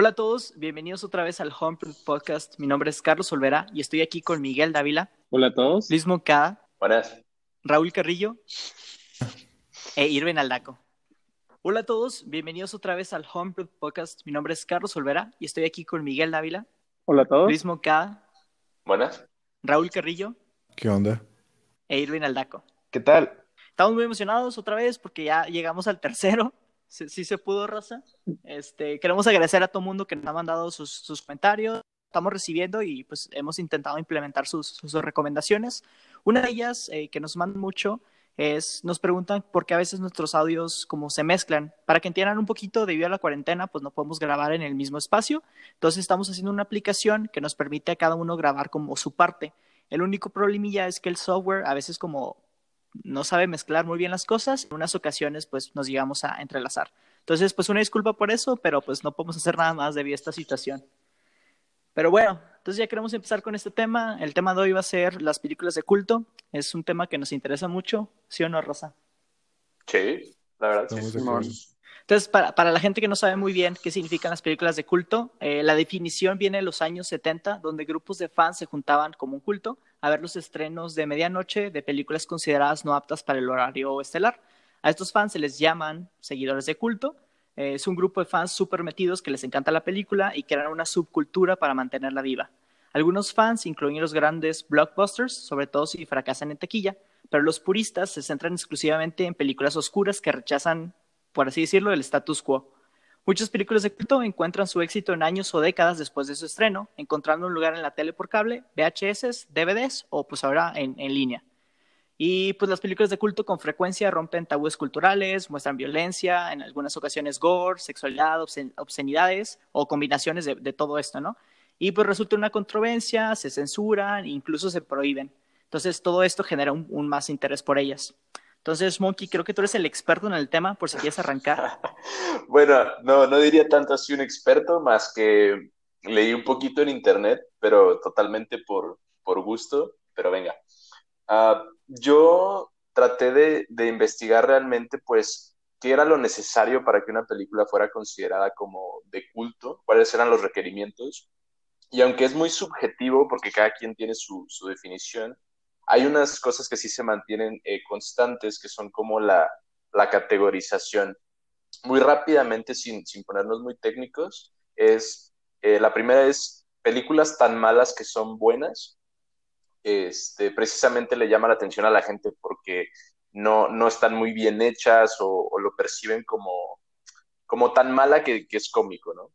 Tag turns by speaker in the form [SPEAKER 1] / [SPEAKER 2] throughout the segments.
[SPEAKER 1] Hola a todos, bienvenidos otra vez al Home Podcast. Mi nombre es Carlos Olvera y estoy aquí con Miguel Dávila.
[SPEAKER 2] Hola a todos.
[SPEAKER 1] Luis Moncada.
[SPEAKER 3] Buenas.
[SPEAKER 1] Raúl Carrillo. e Irvin Aldaco. Hola a todos, bienvenidos otra vez al Home Podcast. Mi nombre es Carlos Olvera y estoy aquí con Miguel Dávila.
[SPEAKER 2] Hola a todos.
[SPEAKER 1] Luis Moncada.
[SPEAKER 3] Buenas.
[SPEAKER 1] Raúl Carrillo.
[SPEAKER 4] ¿Qué onda?
[SPEAKER 1] E Irvin Aldaco.
[SPEAKER 3] ¿Qué tal?
[SPEAKER 1] Estamos muy emocionados otra vez porque ya llegamos al tercero sí, se pudo, Raza. Este, queremos agradecer a todo mundo que nos ha mandado sus, comentarios. Estamos recibiendo y pues hemos intentado implementar sus, recomendaciones. Una de ellas eh, que nos mandan mucho es, nos preguntan por qué a veces nuestros audios como se mezclan. Para que entiendan un poquito, debido a la cuarentena, pues no podemos grabar en el mismo espacio. Entonces estamos haciendo una aplicación que nos permite a cada uno grabar como su parte. El único problemilla es que el software a veces como no sabe mezclar muy bien las cosas, en unas ocasiones pues nos llegamos a entrelazar. Entonces, pues una disculpa por eso, pero pues no podemos hacer nada más debido a esta situación. Pero bueno, entonces ya queremos empezar con este tema. El tema de hoy va a ser las películas de culto. Es un tema que nos interesa mucho, ¿sí o no, Rosa?
[SPEAKER 3] Sí, la verdad. Sí.
[SPEAKER 1] Entonces, para, para, la gente que no sabe muy bien qué significan las películas de culto, eh, la definición viene de los años 70, donde grupos de fans se juntaban como un culto a ver los estrenos de medianoche de películas consideradas no aptas para el horario estelar. A estos fans se les llaman seguidores de culto. Eh, es un grupo de fans súper metidos que les encanta la película y crean una subcultura para mantenerla viva. Algunos fans incluyen los grandes blockbusters, sobre todo si fracasan en taquilla, pero los puristas se centran exclusivamente en películas oscuras que rechazan por así decirlo, el status quo. Muchas películas de culto encuentran su éxito en años o décadas después de su estreno, encontrando un lugar en la tele por cable, VHS, DVDs o pues ahora en, línea. Y pues las películas de culto con frecuencia rompen tabúes culturales, muestran violencia, en algunas ocasiones gore, sexualidad, obscenidades o combinaciones de, todo esto, ¿no? Y pues resulta una controversia, se censuran, incluso se prohíben. Entonces todo esto genera un más interés por ellas. Entonces, Monkey, creo que tú eres el experto en el tema, por si quieres arrancar.
[SPEAKER 3] bueno, no, no diría tanto así un experto, más que leí un poquito en internet, pero totalmente por, por gusto, pero venga. Ah, yo traté de, de, investigar realmente, pues, qué era lo necesario para que una película fuera considerada como de culto, cuáles eran los requerimientos. Y aunque es muy subjetivo, porque cada quien tiene su, su definición, hay unas cosas que sí se mantienen eh, constantes, que son como la, categorización. Muy rápidamente, sin, ponernos muy técnicos, es, eh, la primera es películas tan malas que son buenas. Este, precisamente le llama la atención a la gente porque no, no están muy bien hechas o, lo perciben como, como tan mala que, que, es cómico, ¿no?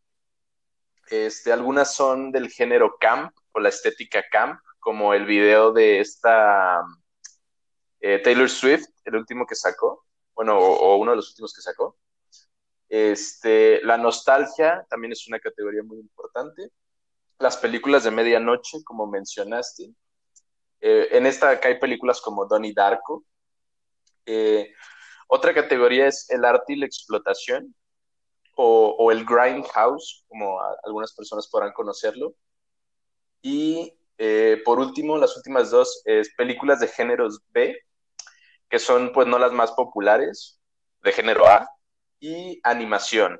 [SPEAKER 3] Este, algunas son del género camp o la estética camp, como el video de esta eh, Taylor Swift, el último que sacó, bueno, o, uno de los últimos que sacó. Este, la nostalgia también es una categoría muy importante. Las películas de medianoche, como mencionaste. Eh, en esta acá hay películas como Donnie Darko. Eh, otra categoría es el arte y la explotación, o el grindhouse, como algunas personas podrán conocerlo. Y eh, por último, las últimas dos es películas de géneros B, que son pues no las más populares, de género A, y animación,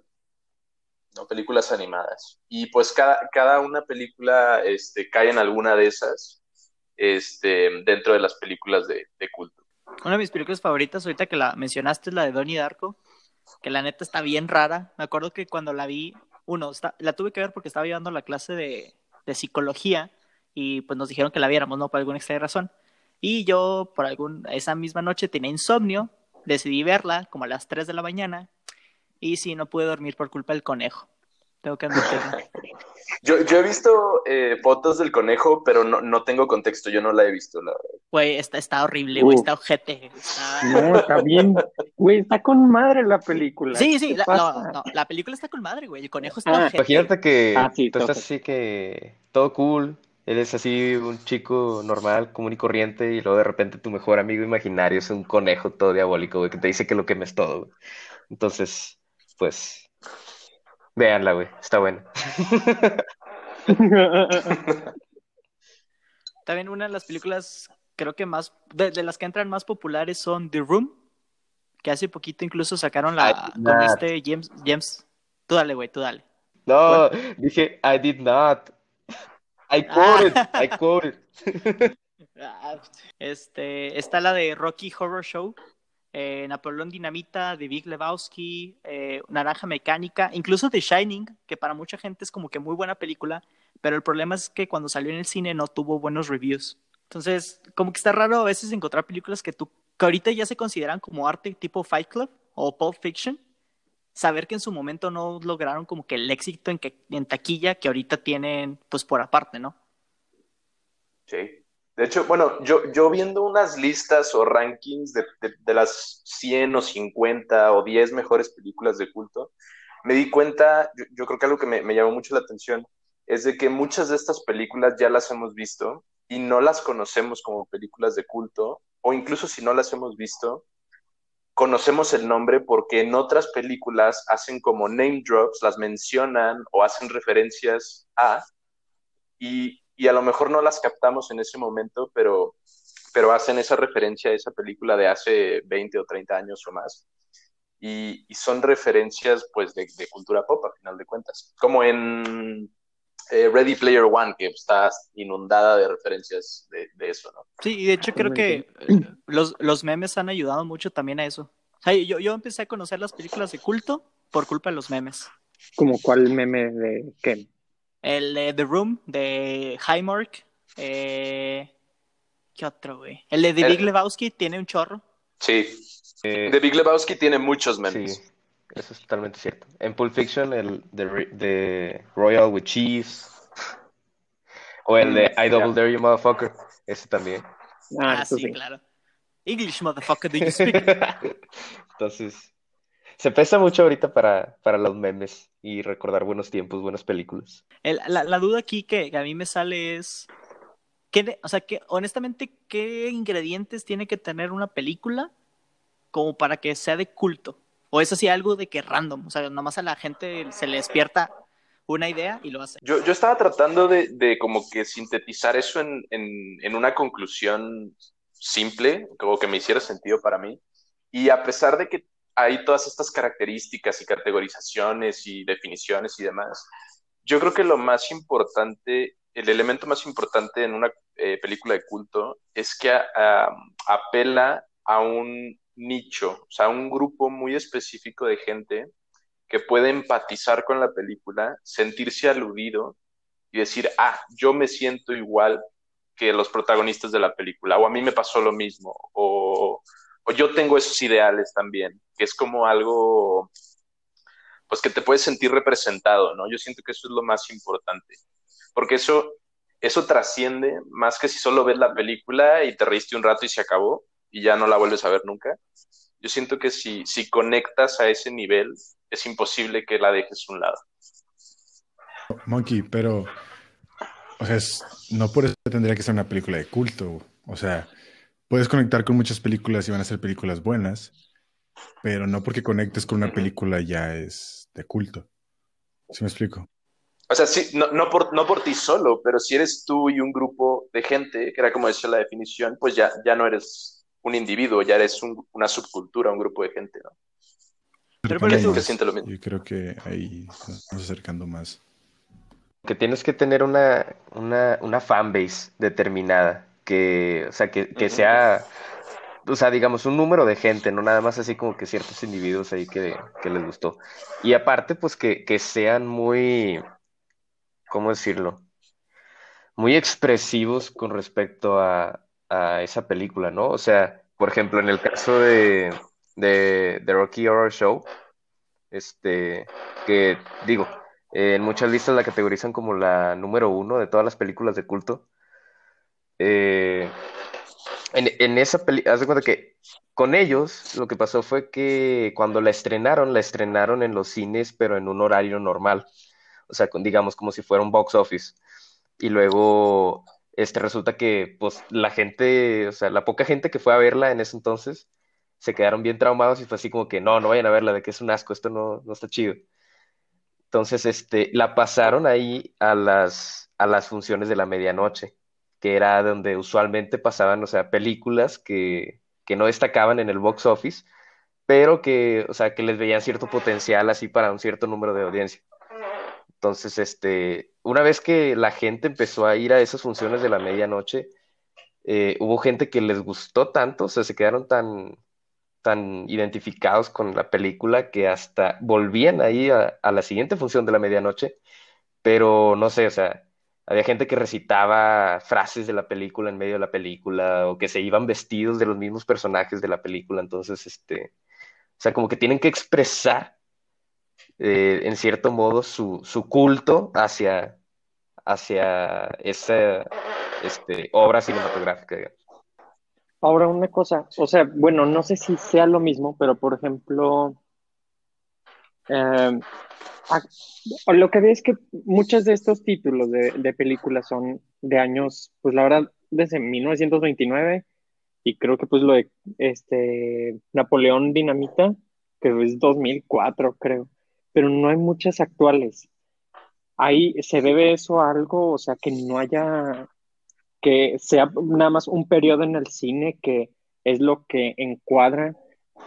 [SPEAKER 3] ¿no? películas animadas. Y pues cada, cada una película este, cae en alguna de esas este, dentro de las películas de, culto.
[SPEAKER 1] Una de mis películas favoritas, ahorita que la mencionaste, es la de Donnie Darko, que la neta está bien rara. Me acuerdo que cuando la vi, uno, la tuve que ver porque estaba llevando la clase de, de psicología y pues nos dijeron que la viéramos, ¿no? Por alguna extraña razón. Y yo, por algún, esa misma noche tenía insomnio, decidí verla como a las 3 de la mañana y sí, no pude dormir por culpa del conejo. Tengo que admitirlo.
[SPEAKER 3] yo, yo he visto eh, fotos del conejo, pero no, no tengo contexto, yo no la he visto, la
[SPEAKER 1] Güey, está, está horrible, güey, está ojete.
[SPEAKER 2] No, está bien. Güey, está con madre la película.
[SPEAKER 1] Sí, sí, la, no, no, la película está con madre, güey, el conejo está ah, ojete.
[SPEAKER 5] Imagínate que ah, tú estás así que todo cool, él es así un chico normal, común y corriente, y luego de repente tu mejor amigo imaginario es un conejo todo diabólico, güey, que te dice que lo quemes todo, güey. Entonces, pues, véanla, güey, está bueno.
[SPEAKER 1] También una de las películas, creo que más, de, las que entran más populares son The Room, que hace poquito incluso sacaron la, con este James, James, tú dale, güey, tú dale.
[SPEAKER 5] No, dije, I did not. I quoted,
[SPEAKER 1] Ah.
[SPEAKER 5] I quoted.
[SPEAKER 1] Ah, Este, está la de Rocky Horror Show, eh, Napoleón Dinamita, The Big Lebowski, eh, Naranja Mecánica, incluso The Shining, que para mucha gente es como que muy buena película, pero el problema es que cuando salió en el cine no tuvo buenos reviews. Entonces, como que está raro a veces encontrar películas que tú, que ahorita ya se consideran como arte tipo Fight Club o Pulp Fiction, saber que en su momento no lograron como que el éxito en, en taquilla que ahorita tienen pues por aparte, ¿no?
[SPEAKER 3] Sí. De hecho, bueno, yo, yo viendo unas listas o rankings de, de- las 100 o 50 o 10 mejores películas de culto, me di cuenta, yo, yo creo que algo que me, me llamó mucho la atención es de que muchas de estas películas ya las hemos visto y no las conocemos como películas de culto, o incluso si no las hemos visto, conocemos el nombre porque en otras películas hacen como name drops, las mencionan o hacen referencias a, y, y a lo mejor no las captamos en ese momento, pero, pero hacen esa referencia a esa película de hace 20 o 30 años o más. Y, y son referencias pues de, de cultura pop a final de cuentas, como en eh, Ready Player One, que está inundada de referencias de, de eso, ¿no?
[SPEAKER 1] Sí, y de hecho creo que eh, los, los memes han ayudado mucho también a eso. O sea, yo, yo empecé a conocer las películas de culto por culpa de los memes.
[SPEAKER 2] Como cuál meme de qué.
[SPEAKER 1] El de The Room, de Highmark. Eh... ¿Qué otro, güey? El de The
[SPEAKER 3] El-
[SPEAKER 1] Big Lebowski tiene un chorro.
[SPEAKER 3] Sí.
[SPEAKER 5] Eh,
[SPEAKER 3] The Big Lebowski tiene muchos memes.
[SPEAKER 5] Sí, eso es totalmente cierto. En Pulp Fiction, el de, de Royal with Cheese. O el de I Double. Dare You Motherfucker. Ese también.
[SPEAKER 2] Ah,
[SPEAKER 1] Ah, sí. claro. English, motherfucker, do you speak?
[SPEAKER 5] Entonces, se pesa mucho ahorita para, para los memes y recordar buenos tiempos, buenas películas.
[SPEAKER 1] El- la, la duda aquí que, que a mí me sale es, ¿qué de- o sea, que honestamente, ¿qué ingredientes tiene que tener una película como para que sea de culto? ¿O es así algo de que random? O sea, nomás a la gente se le despierta una idea y lo hace.
[SPEAKER 3] Yo, yo estaba tratando de, de como que sintetizar eso en, en, en una conclusión simple, como que me hiciera sentido para mí. Y a pesar de que hay todas estas características y categorizaciones y definiciones y demás, yo creo que lo más importante, el elemento más importante en una eh, película de culto es que ah, apela a un nicho, o sea, a un grupo muy específico de gente que puede empatizar con la película, sentirse aludido y decir, ah, yo me siento igual que los protagonistas de la película, o a mí me pasó lo mismo, o, o yo tengo esos ideales también, que es como algo, pues que te puedes sentir representado, ¿no? Yo siento que eso es lo más importante, porque eso, eso trasciende más que si solo ves la película y te reíste un rato y se acabó y ya no la vuelves a ver nunca. Yo siento que si, si conectas a ese nivel, es imposible que la dejes a un lado.
[SPEAKER 4] Monkey, pero, o sea, no por eso tendría que ser una película de culto. O sea, puedes conectar con muchas películas y van a ser películas buenas, pero no porque conectes con una película ya es de culto. ¿Sí me explico?
[SPEAKER 3] O sea, sí, no, no, por, no por ti solo, pero si eres tú y un grupo de gente, que era como decía la definición, pues ya, ya no eres un individuo, ya eres un- una subcultura, un grupo de gente, ¿no?
[SPEAKER 1] Pero por eso-
[SPEAKER 3] Que siente lo mismo.
[SPEAKER 4] Yo creo que ahí nos estamos acercando más.
[SPEAKER 5] Que tienes que tener una, una, una fanbase determinada, que, o sea, que, que sea, o sea, digamos, un número de gente, no nada más así como que ciertos individuos ahí que, que les gustó. Y aparte, pues que, que sean muy, ¿cómo decirlo? Muy expresivos con respecto a, a esa película, ¿no? O sea, por ejemplo, en el caso de, de, de Rocky Horror Show, este, que digo, en muchas listas la categorizan como la número uno de todas las películas de culto. Eh, en, esa película, haz de cuenta que con ellos lo que pasó fue que cuando la estrenaron, la estrenaron en los cines, pero en un horario normal. O sea, digamos como si fuera un box office. Y luego, este, resulta que, pues, la gente, o sea, la poca gente que fue a verla en ese entonces, se quedaron bien traumados y fue así como que, no, no vayan a verla, de que es un asco, esto no, no está chido. Entonces, este, la pasaron ahí a las, a las funciones de la medianoche, que era donde usualmente pasaban, o sea, películas que, que no destacaban en el box office, pero que, o sea, que les veían cierto potencial así para un cierto número de audiencia. Entonces, este, una vez que la gente empezó a ir a esas funciones de la medianoche, eh, hubo gente que les gustó tanto, o sea, se quedaron tan, tan identificados con la película que hasta volvían ahí a, a la siguiente función de la medianoche, pero no sé, o sea, había gente que recitaba frases de la película en medio de la película o que se iban vestidos de los mismos personajes de la película. Entonces, este, o sea, como que tienen que expresar eh, en cierto modo su, su culto hacia, hacia esa este, obra cinematográfica.
[SPEAKER 2] Ahora una cosa, o sea, bueno, no sé si sea lo mismo, pero por ejemplo, eh, lo que veo es que muchos de estos títulos de, películas son de años, pues la verdad, desde 1929 y creo que pues lo de este Napoleón Dinamita, que es 2004 creo, pero no hay muchas actuales. Ahí se debe eso a algo, o sea, que no haya, que sea nada más un periodo en el cine que es lo que encuadra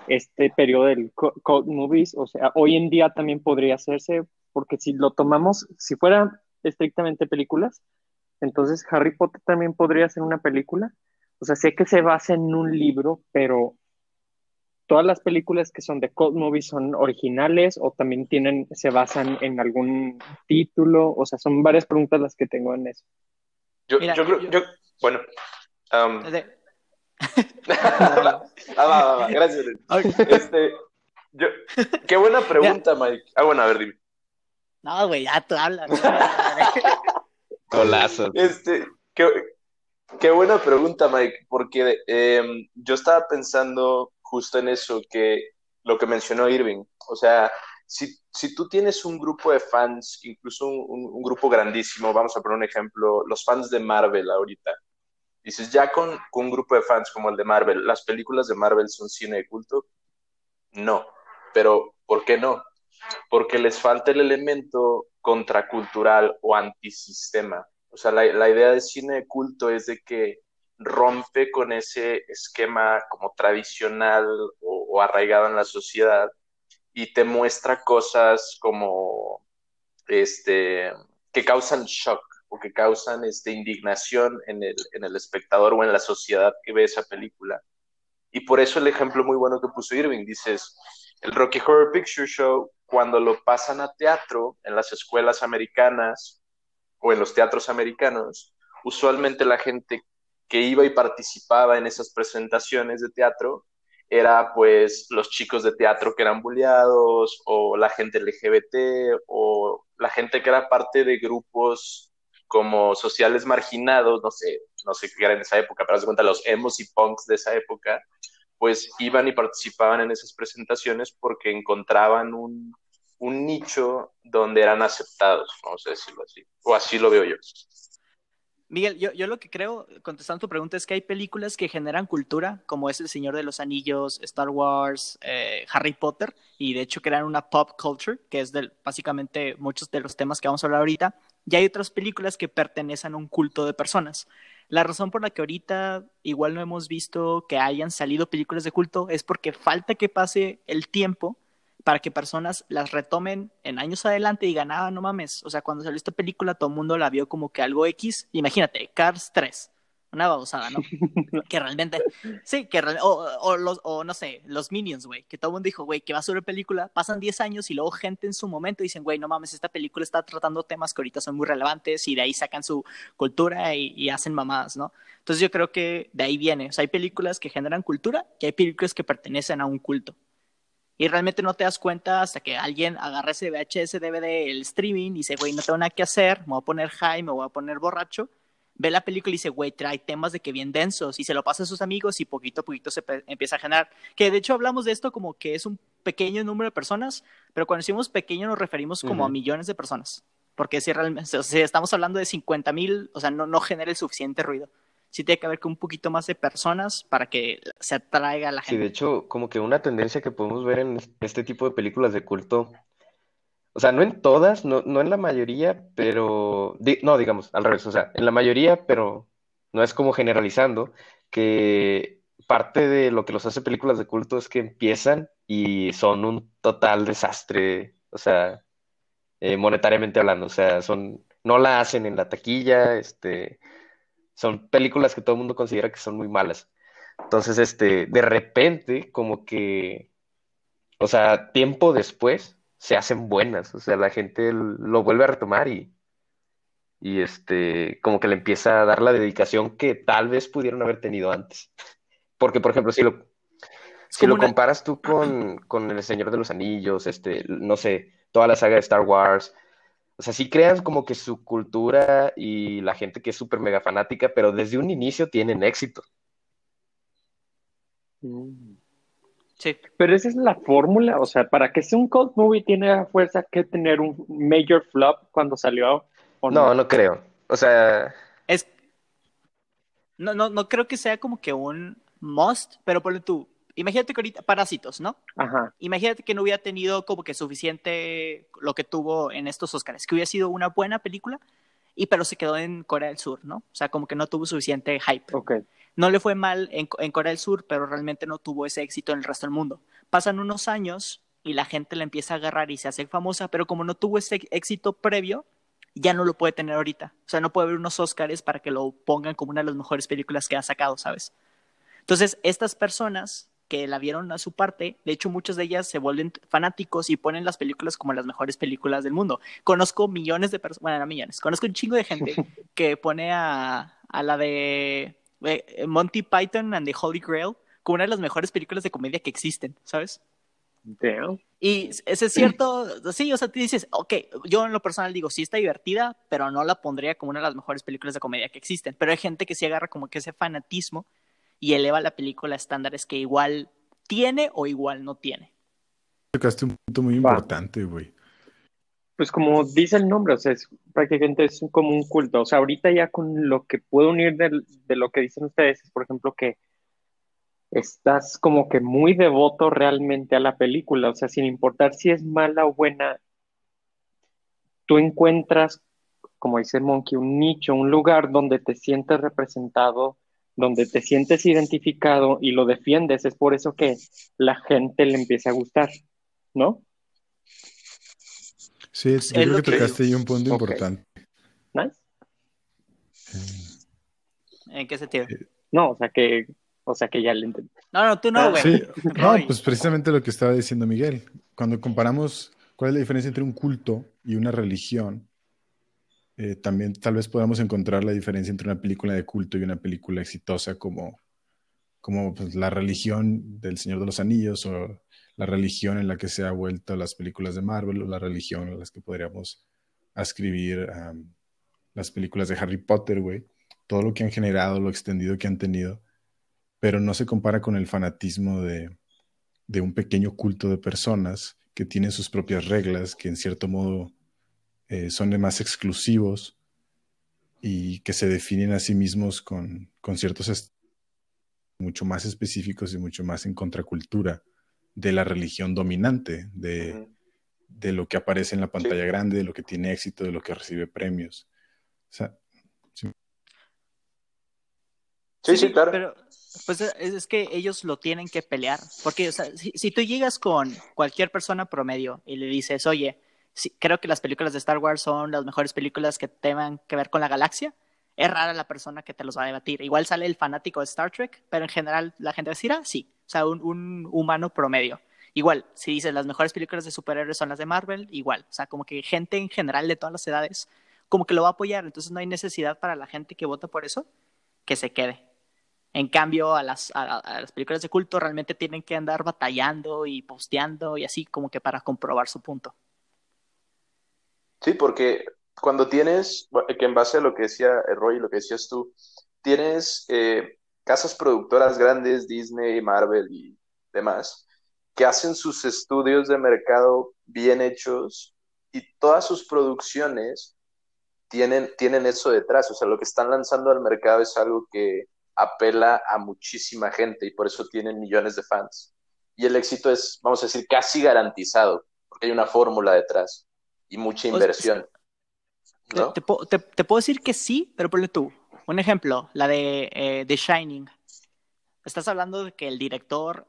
[SPEAKER 2] este periodo del cult movies, o sea, hoy en día también podría hacerse, porque si lo tomamos, si fuera estrictamente películas, entonces Harry Potter también podría ser una película. O sea, sé que se basa en un libro, pero todas las películas que son de cult movies son originales o también tienen, se basan en algún título. O sea, son varias preguntas las que tengo en eso.
[SPEAKER 3] Yo, Mira, yo creo, yo, bueno. Um... va, va, va, gracias. Este, yo, qué buena pregunta, Mike. Ah, bueno, a ver, dime.
[SPEAKER 1] No, güey, ya tú hablas.
[SPEAKER 5] Colazo.
[SPEAKER 3] Este, qué, qué, buena pregunta, Mike, porque eh, yo estaba pensando justo en eso, que lo que mencionó Irving. O sea, si, si tú tienes un grupo de fans, incluso un, un, grupo grandísimo, vamos a poner un ejemplo, los fans de Marvel ahorita. Dices, ya con, un grupo de fans como el de Marvel, ¿las películas de Marvel son cine de culto? No. Pero, ¿por qué no? porque les falta el elemento contracultural o antisistema. O sea, la, la, idea de cine de culto es de que rompe con ese esquema como tradicional o, o arraigado en la sociedad y te muestra cosas como este que causan shock o que causan este, indignación en el, en el espectador o en la sociedad que ve esa película. Y por eso el ejemplo muy bueno que puso Irving, dices, el Rocky Horror Picture Show cuando lo pasan a teatro en las escuelas americanas o en los teatros americanos, usualmente la gente que iba y participaba en esas presentaciones de teatro era pues los chicos de teatro que eran bulleados o la gente LGBT o la gente que era parte de grupos como sociales marginados, no sé, no sé qué era en esa época, pero haz cuenta los emos y punks de esa época, pues iban y participaban en esas presentaciones porque encontraban un, un nicho donde eran aceptados, vamos a decirlo así, o así lo veo yo.
[SPEAKER 1] Miguel, yo, yo, lo que creo, contestando tu pregunta, es que hay películas que generan cultura, como es El Señor de los Anillos, Star Wars, eh, Harry Potter, y de hecho crean una pop culture, que es del, básicamente muchos de los temas que vamos a hablar ahorita, y hay otras películas que pertenecen a un culto de personas. La razón por la que ahorita igual no hemos visto que hayan salido películas de culto es porque falta que pase el tiempo para que personas las retomen en años adelante y digan, ah, no mames, o sea, cuando salió esta película todo el mundo la vio como que algo X, imagínate, Cars 3, una babosada, ¿no? que realmente, sí, que o, o, los, o no sé, los Minions, güey, que todo el mundo dijo, güey, que va a ser película, pasan 10 años y luego gente en su momento dicen, güey, no mames, esta película está tratando temas que ahorita son muy relevantes y de ahí sacan su cultura y, y hacen mamadas, ¿no? Entonces yo creo que de ahí viene, o sea, hay películas que generan cultura y hay películas que pertenecen a un culto. Y realmente no te das cuenta hasta que alguien agarra ese VHS, DVD, el streaming y dice, güey, no tengo nada que hacer, me voy a poner high, me voy a poner borracho ve la película y dice, güey, trae temas de que bien densos y se lo pasa a sus amigos y poquito a poquito se empieza a generar. Que de hecho hablamos de esto como que es un pequeño número de personas, pero cuando decimos pequeño nos referimos como uh -huh. a millones de personas. Porque si realmente, o sea, estamos hablando de 50 mil, o sea, no, no genera el suficiente ruido. Sí tiene que haber un poquito más de personas para que se atraiga a la gente.
[SPEAKER 5] Sí, de hecho, como que una tendencia que podemos ver en este tipo de películas de culto o sea, no en todas, no, no en la mayoría, pero, no, digamos, al revés, o sea, en la mayoría, pero no es como generalizando, que parte de lo que los hace películas de culto es que empiezan y son un total desastre, o sea, eh, monetariamente hablando. O sea, son, no la hacen en la taquilla, este, son películas que todo el mundo considera que son muy malas. Entonces, este, de repente, como que, o sea, tiempo después, se hacen buenas. O sea, la gente lo vuelve a retomar y, y este, como que le empieza a dar la dedicación que tal vez pudieron haber tenido antes. Porque, por ejemplo, si lo, si lo comparas tú con, con, El Señor de los Anillos, este, no sé, toda la saga de Star Wars, o sea, sí crean como que su cultura y la gente que es súper mega fanática, pero desde un inicio tienen éxito.
[SPEAKER 2] Mm. Sí. Pero esa es la fórmula, o sea, para que sea un cult movie tiene la fuerza que tener un major flop cuando salió.
[SPEAKER 5] no? no, no creo. O sea,
[SPEAKER 1] es no, no, no creo que sea como que un must, pero ponle tú, imagínate que ahorita, Parásitos, ¿no?
[SPEAKER 2] Ajá.
[SPEAKER 1] Imagínate que no hubiera tenido como que suficiente lo que tuvo en estos Oscars, que hubiera sido una buena película, y pero se quedó en Corea del Sur, ¿no? O sea, como que no tuvo suficiente hype.
[SPEAKER 2] Ok.
[SPEAKER 1] No le fue mal en, en Corea del Sur, pero realmente no tuvo ese éxito en el resto del mundo. Pasan unos años y la gente la empieza a agarrar y se hace famosa, pero como no tuvo ese éxito previo, ya no lo puede tener ahorita. O sea, no puede haber unos Oscars para que lo pongan como una de las mejores películas que ha sacado, ¿sabes? Entonces, estas personas que la vieron a su parte, de hecho muchas de ellas se vuelven fanáticos y ponen las películas como las mejores películas del mundo. Conozco millones de personas, bueno, no millones, conozco un chingo de gente que pone a, a la de Monty Python and the Holy Grail como una de las mejores películas de comedia que existen, ¿sabes? Y ese es cierto, sí, o sea, tú dices, ok, yo en lo personal digo, sí está divertida, pero no la pondría como una de las mejores películas de comedia que existen. Pero hay gente que sí agarra como que ese fanatismo y eleva la película a estándares que igual tiene o igual no tiene.
[SPEAKER 4] Tocaste un punto muy importante, güey.
[SPEAKER 2] Pues como dice el nombre, o sea, es, prácticamente es como un culto. O sea, ahorita ya con lo que puedo unir de, de lo que dicen ustedes, es por ejemplo que estás como que muy devoto realmente a la película, o sea, sin importar si es mala o buena, tú encuentras, como dice Monkey, un nicho, un lugar donde te sientes representado, donde te sientes identificado y lo defiendes, es por eso que la gente le empieza a gustar, ¿no?
[SPEAKER 4] Sí, yo creo que, tocaste ahí un punto importante.
[SPEAKER 2] ¿Nice?
[SPEAKER 1] ¿En qué sentido?
[SPEAKER 2] Eh, no, o sea que, o sea que ya le entendí.
[SPEAKER 1] No, no, tú no, ah, güey.
[SPEAKER 4] Sí, no, pues precisamente lo que estaba diciendo Miguel. Cuando comparamos cuál es la diferencia entre un culto y una religión, eh, también tal vez podamos encontrar la diferencia entre una película de culto y una película exitosa como, como pues, la religión del Señor de los Anillos o la religión en la que se ha vuelto las películas de Marvel o la religión en las que podríamos ascribir las películas de Harry Potter, güey. Todo lo que han generado, lo extendido que han tenido, pero no se compara con el fanatismo de, de un pequeño culto de personas que tienen sus propias reglas, que en cierto modo eh, son de más exclusivos y que se definen a sí mismos con, con ciertos mucho más específicos y mucho más en contracultura de la religión dominante, de, de lo que aparece en la pantalla grande, de lo que tiene éxito, de lo que recibe premios.
[SPEAKER 3] sí. sí, claro.
[SPEAKER 1] Pero pues es, que ellos lo tienen que pelear, porque o sea, si, si, tú llegas con cualquier persona promedio y le dices, oye, creo que las películas de Star Wars son las mejores películas que tengan que ver con la galaxia. Es rara la persona que te los va a debatir. Igual sale el fanático de Star Trek, pero en general la gente va a decir, ah, sí. O sea, un, humano promedio. Igual, si dices las mejores películas de superhéroes son las de Marvel, igual. O sea, como que gente en general de todas las edades, como que lo va a apoyar. Entonces no hay necesidad para la gente que vota por eso que se quede. En cambio, a las, a las películas de culto realmente tienen que andar batallando y posteando y así como que para comprobar su punto.
[SPEAKER 3] Sí, porque cuando tienes, que en base a lo que decía Roy y lo que decías tú, tienes eh, casas productoras grandes, Disney, Marvel y demás, que hacen sus estudios de mercado bien hechos y todas sus producciones tienen, tienen eso detrás. O sea, lo que están lanzando al mercado es algo que apela a muchísima gente y por eso tienen millones de fans. Y el éxito es, vamos a decir, casi garantizado, porque hay una fórmula detrás y mucha inversión.
[SPEAKER 1] te, puedo decir que sí, pero ponle tú. Un ejemplo, la de eh, The Shining. Estás hablando de que el director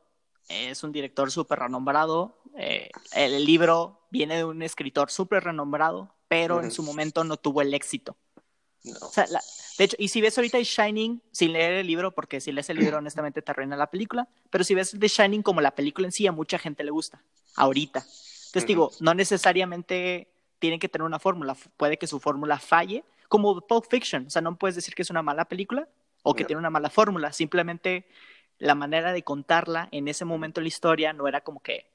[SPEAKER 1] es un director súper renombrado. Eh, el libro viene de un escritor súper renombrado, pero en su momento no tuvo el éxito. O sea, de hecho, y si ves ahorita The Shining, sin leer el libro, porque si lees el libro, honestamente te arruina la película, pero si ves The Shining como la película en sí, a mucha gente le gusta, ahorita. Entonces, digo, no necesariamente tienen que tener una fórmula, puede que su fórmula falle, como Pulp Fiction, o sea, no puedes decir que es una mala película o que tiene una mala fórmula, simplemente la manera de contarla en ese momento de la historia no era como que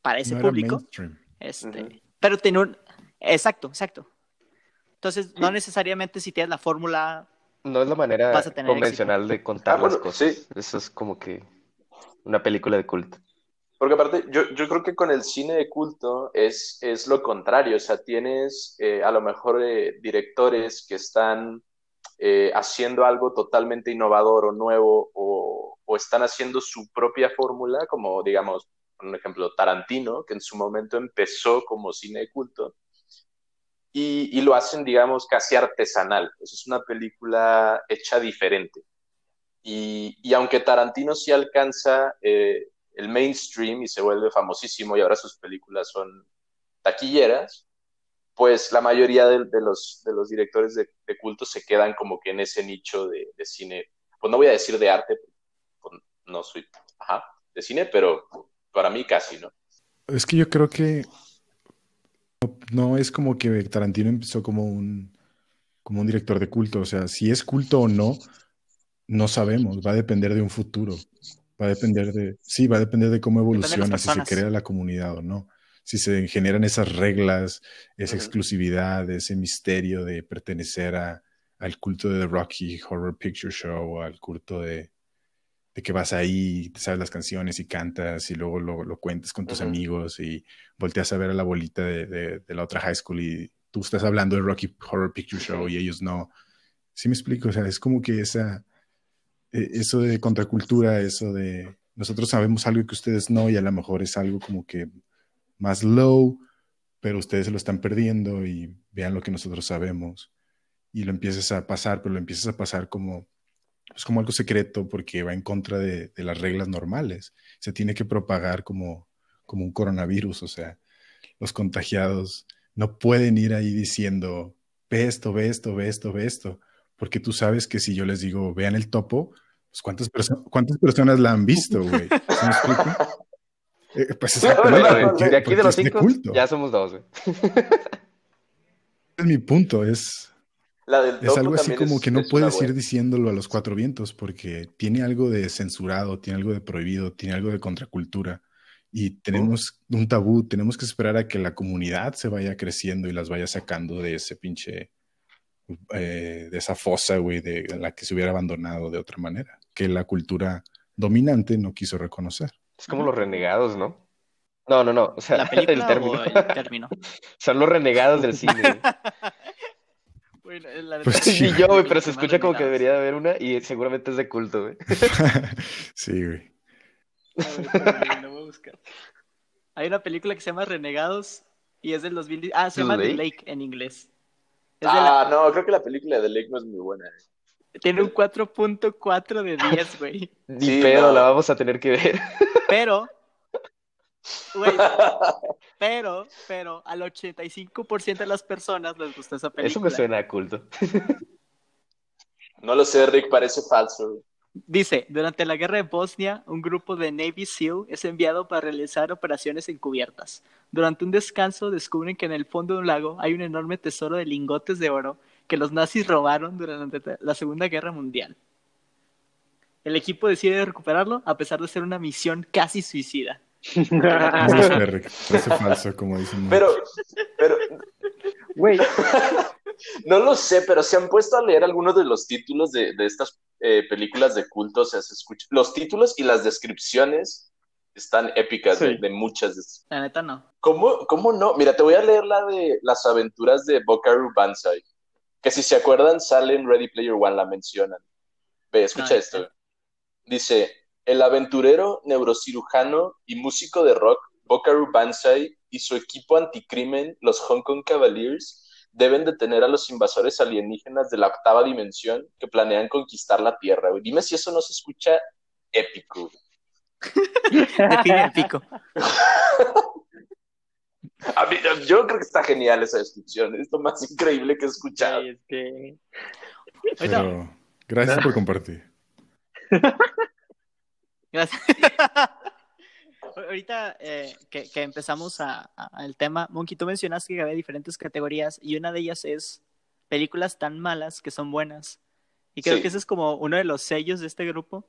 [SPEAKER 1] para ese público. Este, Pero tiene un... Exacto, exacto. Entonces, no necesariamente si tienes la fórmula...
[SPEAKER 5] No es la manera convencional de contar ah, las cosas. Eso es como que una película de culto.
[SPEAKER 3] Porque aparte, yo, yo creo que con el cine de culto es, es lo contrario. O sea, tienes eh, a lo mejor eh, directores que están eh, haciendo algo totalmente innovador o nuevo o, o están haciendo su propia fórmula, como digamos, por ejemplo, Tarantino, que en su momento empezó como cine de culto y, lo hacen, digamos, casi artesanal. es una película hecha diferente. Y, aunque Tarantino sí alcanza eh, el mainstream y se vuelve famosísimo y ahora sus películas son taquilleras, pues la mayoría de, los, de los directores de, culto se quedan como que en ese nicho de, cine, pues no voy a decir de arte, pues no soy de cine, pero para mí casi, ¿no?
[SPEAKER 4] Es que yo creo que no es como que Tarantino empezó como un, como un director de culto. O sea, si es culto o no, no sabemos. Va a depender de un futuro. Va a depender de. Sí, va a depender de cómo evoluciona, si se crea la comunidad o no. Si se generan esas reglas, esa exclusividad, ese misterio de pertenecer a, al culto de The Rocky Horror Picture Show o al culto de, de que vas ahí, te sabes las canciones y cantas y luego lo, lo cuentas con tus amigos y volteas a ver a la bolita de, de, la otra high school y tú estás hablando de Rocky Horror Picture Show y ellos no. ¿Sí me explico? O sea, es como que esa, eso de contracultura, eso de nosotros sabemos algo que ustedes no y a lo mejor es algo como que más low, pero ustedes se lo están perdiendo y vean lo que nosotros sabemos y lo empiezas a pasar, pero lo empiezas a pasar como es como algo secreto porque va en contra de, las reglas normales. Se tiene que propagar como, como un coronavirus, o sea, los contagiados no pueden ir ahí diciendo, ve esto, ve esto, ve esto, ve esto, porque tú sabes que si yo les digo, vean el topo, pues ¿cuántas, ¿cuántas personas la han visto, güey? ¿Se me explica?
[SPEAKER 5] Eh, pues exactamente. de aquí de los cinco, ya somos dos, güey.
[SPEAKER 4] es mi punto, es es algo así como que no puedes ir diciéndolo a los cuatro vientos porque tiene algo de censurado, tiene algo de prohibido, tiene algo de contracultura y tenemos un tabú, tenemos que esperar a que la comunidad se vaya creciendo y las vaya sacando de ese pinche, eh, de esa fosa, güey, de la que se hubiera abandonado de otra manera, que la cultura dominante no quiso reconocer.
[SPEAKER 5] Es como los renegados, ¿no? No, no, no. O sea,
[SPEAKER 1] ¿La película el término. O el término?
[SPEAKER 5] Son los renegados del cine. pues sí, yo, güey, pero se escucha como que debería de haber una y seguramente es de culto, güey.
[SPEAKER 4] sí, güey.
[SPEAKER 1] Hay una película que se llama Renegados y es del 2000. Ah, se llama The Lake en inglés.
[SPEAKER 3] Ah, no, creo que la película de Lake no es muy buena. Eh.
[SPEAKER 1] Tiene un 4.4 de 10, güey.
[SPEAKER 5] Ni pedo, la vamos a tener que ver.
[SPEAKER 1] Pero pero, pero al 85% de las personas les gusta esa película.
[SPEAKER 5] Eso me suena a culto.
[SPEAKER 3] No lo sé, Rick, parece falso.
[SPEAKER 1] Dice, durante la guerra de Bosnia, un grupo de Navy SEAL es enviado para realizar operaciones encubiertas. Durante un descanso descubren que en el fondo de un lago hay un enorme tesoro de lingotes de oro que los nazis robaron durante la Segunda Guerra Mundial. El equipo decide recuperarlo a pesar de ser una misión casi suicida.
[SPEAKER 4] Parece falso, como dicen.
[SPEAKER 3] Pero, pero, güey, no lo sé, pero se han puesto a leer algunos de los títulos de, de estas eh, películas de culto, o sea, se escucha, los títulos y las descripciones están épicas de, muchas. De...
[SPEAKER 1] La neta no.
[SPEAKER 3] ¿Cómo, ¿Cómo no? Mira, te voy a leer la de las aventuras de Bokaru Banzai, que si se acuerdan sale en Ready Player One, la mencionan. Ve, escucha ah, esto. Dice, el aventurero, neurocirujano y músico de rock Bokaru Banzai y su equipo anticrimen, los Hong Kong Cavaliers, deben detener a los invasores alienígenas de la octava dimensión que planean conquistar la Tierra. Dime si eso no se escucha épico.
[SPEAKER 1] épico.
[SPEAKER 3] yo creo que está genial esa descripción. Es lo más increíble que he escuchado.
[SPEAKER 4] gracias por compartir.
[SPEAKER 1] Gracias. Ahorita eh, que, empezamos a, el tema, Monkey, tú mencionaste que había diferentes categorías y una de ellas es películas tan malas que son buenas. Y creo que ese es como uno de los sellos de este grupo,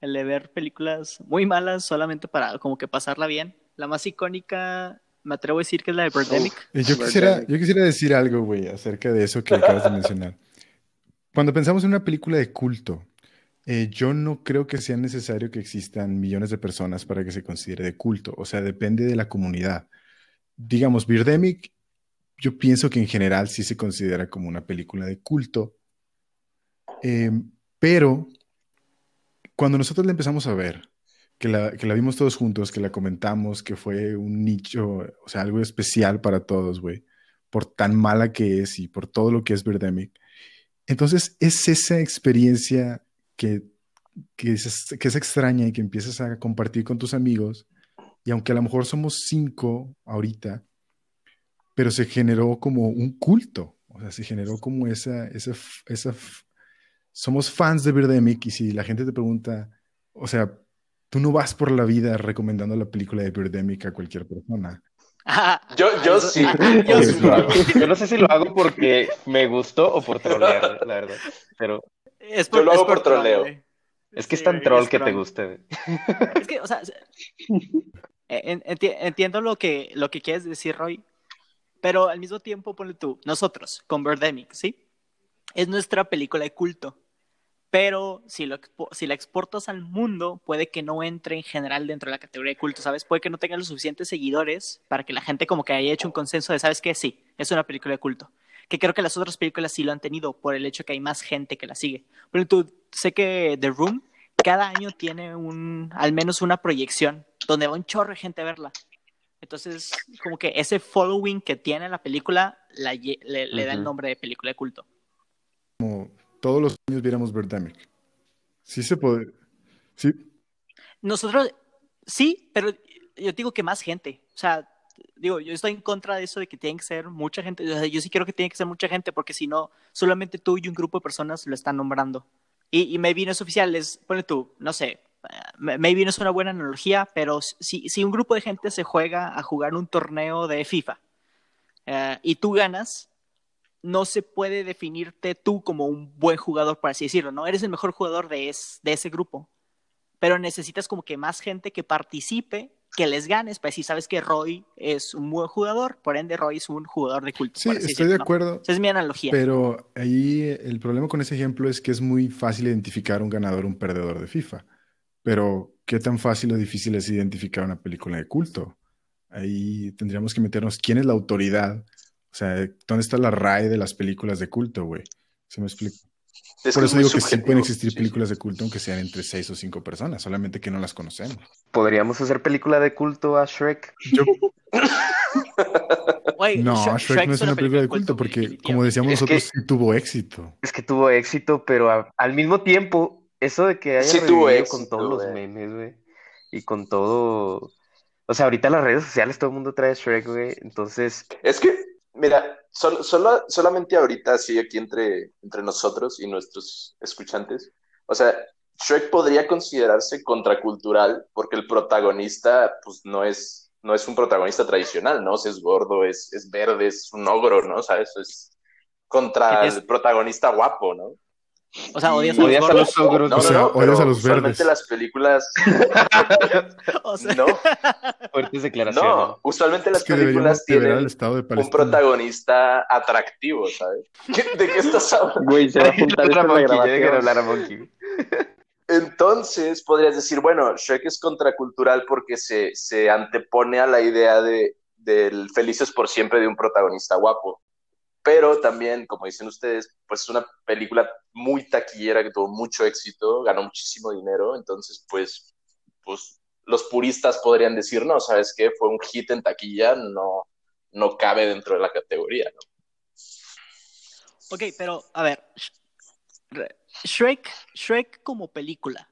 [SPEAKER 1] el de ver películas muy malas solamente para como que pasarla bien. La más icónica, me atrevo a decir que es la de Birdemic.
[SPEAKER 4] yo, quisiera, yo quisiera decir algo, güey, acerca de eso que acabas de mencionar. Cuando pensamos en una película de culto, eh, yo no creo que sea necesario que existan millones de personas para que se considere de culto. O sea, depende de la comunidad. Digamos, Birdemic, yo pienso que en general sí se considera como una película de culto. Em, pero cuando nosotros la empezamos a ver, que la, que la vimos todos juntos, que la comentamos, que fue un nicho, o sea, algo especial para todos, güey, por tan mala que es y por todo lo que es Birdemic. Entonces, es esa experiencia que, que, es, que es extraña y que empiezas a compartir con tus amigos, y aunque a lo mejor somos cinco ahorita, pero se generó como un culto, o sea, se generó como esa, esa, esa somos fans de Birdemic y si la gente te pregunta, o sea, tú no vas por la vida recomendando la película de Birdemic a cualquier persona.
[SPEAKER 3] yo, yo sí.
[SPEAKER 5] Yo, sí lo hago. yo no sé si lo hago porque me gustó o por trolear, la verdad. Pero
[SPEAKER 3] yo lo hago por, troleo.
[SPEAKER 5] Es que es tan troll que te guste.
[SPEAKER 1] Es que, o sea, entiendo lo que, lo que quieres decir, Roy, pero al mismo tiempo, ponle tú, nosotros, con Birdemic, ¿sí? Es nuestra película de culto. Pero si, lo, si la exportas al mundo, puede que no entre en general dentro de la categoría de culto, ¿sabes? Puede que no tenga los suficientes seguidores para que la gente como que haya hecho un consenso de, ¿sabes qué? Sí, es una película de culto que creo que las otras películas sí lo han tenido por el hecho que hay más gente que la sigue. Pero tú, sé que The Room cada año tiene un, al menos una proyección donde va un chorro de gente a verla. Entonces, como que ese following que tiene la película le, da el nombre de película de culto.
[SPEAKER 4] Como todos los años viéramos Birdemic. Sí se puede. Sí.
[SPEAKER 1] Nosotros, sí, pero yo digo que más gente. O sea, digo, yo estoy en contra de eso de que tiene que ser mucha gente. yo sí creo que tiene que ser mucha gente porque si no, solamente tú y un grupo de personas lo están nombrando. Y, y maybe no es oficial, es, pone tú, no sé, maybe no es una buena analogía, pero si, si un grupo de gente se juega a jugar un torneo de FIFA eh, y tú ganas, no se puede definirte tú como un buen jugador, por así decirlo, ¿no? Eres el mejor jugador de, de ese grupo, pero necesitas como que más gente que participe que les ganes para decir, sabes que Roy es un buen jugador, por ende Roy es un jugador de culto.
[SPEAKER 4] Sí, estoy de acuerdo.
[SPEAKER 1] Esa es mi analogía.
[SPEAKER 4] Pero ahí el problema con ese ejemplo es que es muy fácil identificar un ganador o un perdedor de FIFA. Pero, ¿qué tan fácil o difícil es identificar una película de culto? Ahí tendríamos que meternos quién es la autoridad. O sea, ¿dónde está la RAE de las películas de culto, güey? ¿Se me explica? Por eso digo que sí pueden existir películas de culto, aunque sean entre seis o cinco personas, solamente que no las conocemos.
[SPEAKER 5] ¿Podríamos hacer película de culto a Shrek?
[SPEAKER 4] no, Shrek, no es una película de culto, porque, como decíamos nosotros, sí tuvo éxito.
[SPEAKER 5] Es que tuvo éxito, pero al mismo tiempo, eso de que haya sí tuvo éxito, con todos los memes, güey, y con todo... O sea, ahorita las redes sociales todo el mundo trae Shrek, güey, entonces...
[SPEAKER 3] Es que, mira, solo, solamente ahorita, sí, aquí entre, entre nosotros y nuestros escuchantes, o sea, Shrek podría considerarse contracultural porque el protagonista, pues, no es, no es un protagonista tradicional, ¿no? O es gordo, es, es verde, es un ogro, ¿no? O sea, eso es contra el protagonista guapo, ¿no?
[SPEAKER 1] O sea, odias, a, los a los ogros.
[SPEAKER 4] No, o sea, odias a los verdes.
[SPEAKER 3] Usualmente las películas.
[SPEAKER 1] o sea...
[SPEAKER 3] No.
[SPEAKER 5] Fuertes declaraciones.
[SPEAKER 3] No, usualmente las películas tienen un protagonista atractivo, ¿sabes? ¿De qué estás hablando?
[SPEAKER 2] Güey, se va a juntar esta
[SPEAKER 5] grabación.
[SPEAKER 3] Entonces podrías decir, bueno, Shrek es contracultural porque se, se antepone a la idea de, del felices por siempre de un protagonista guapo pero también, como dicen ustedes, pues es una película muy taquillera que tuvo mucho éxito, ganó muchísimo dinero, entonces pues, pues los puristas podrían decir, no, ¿sabes qué? Fue un hit en taquilla, no, no cabe dentro de la categoría, ¿no?
[SPEAKER 1] Ok, pero a ver, Shrek, Shrek como película,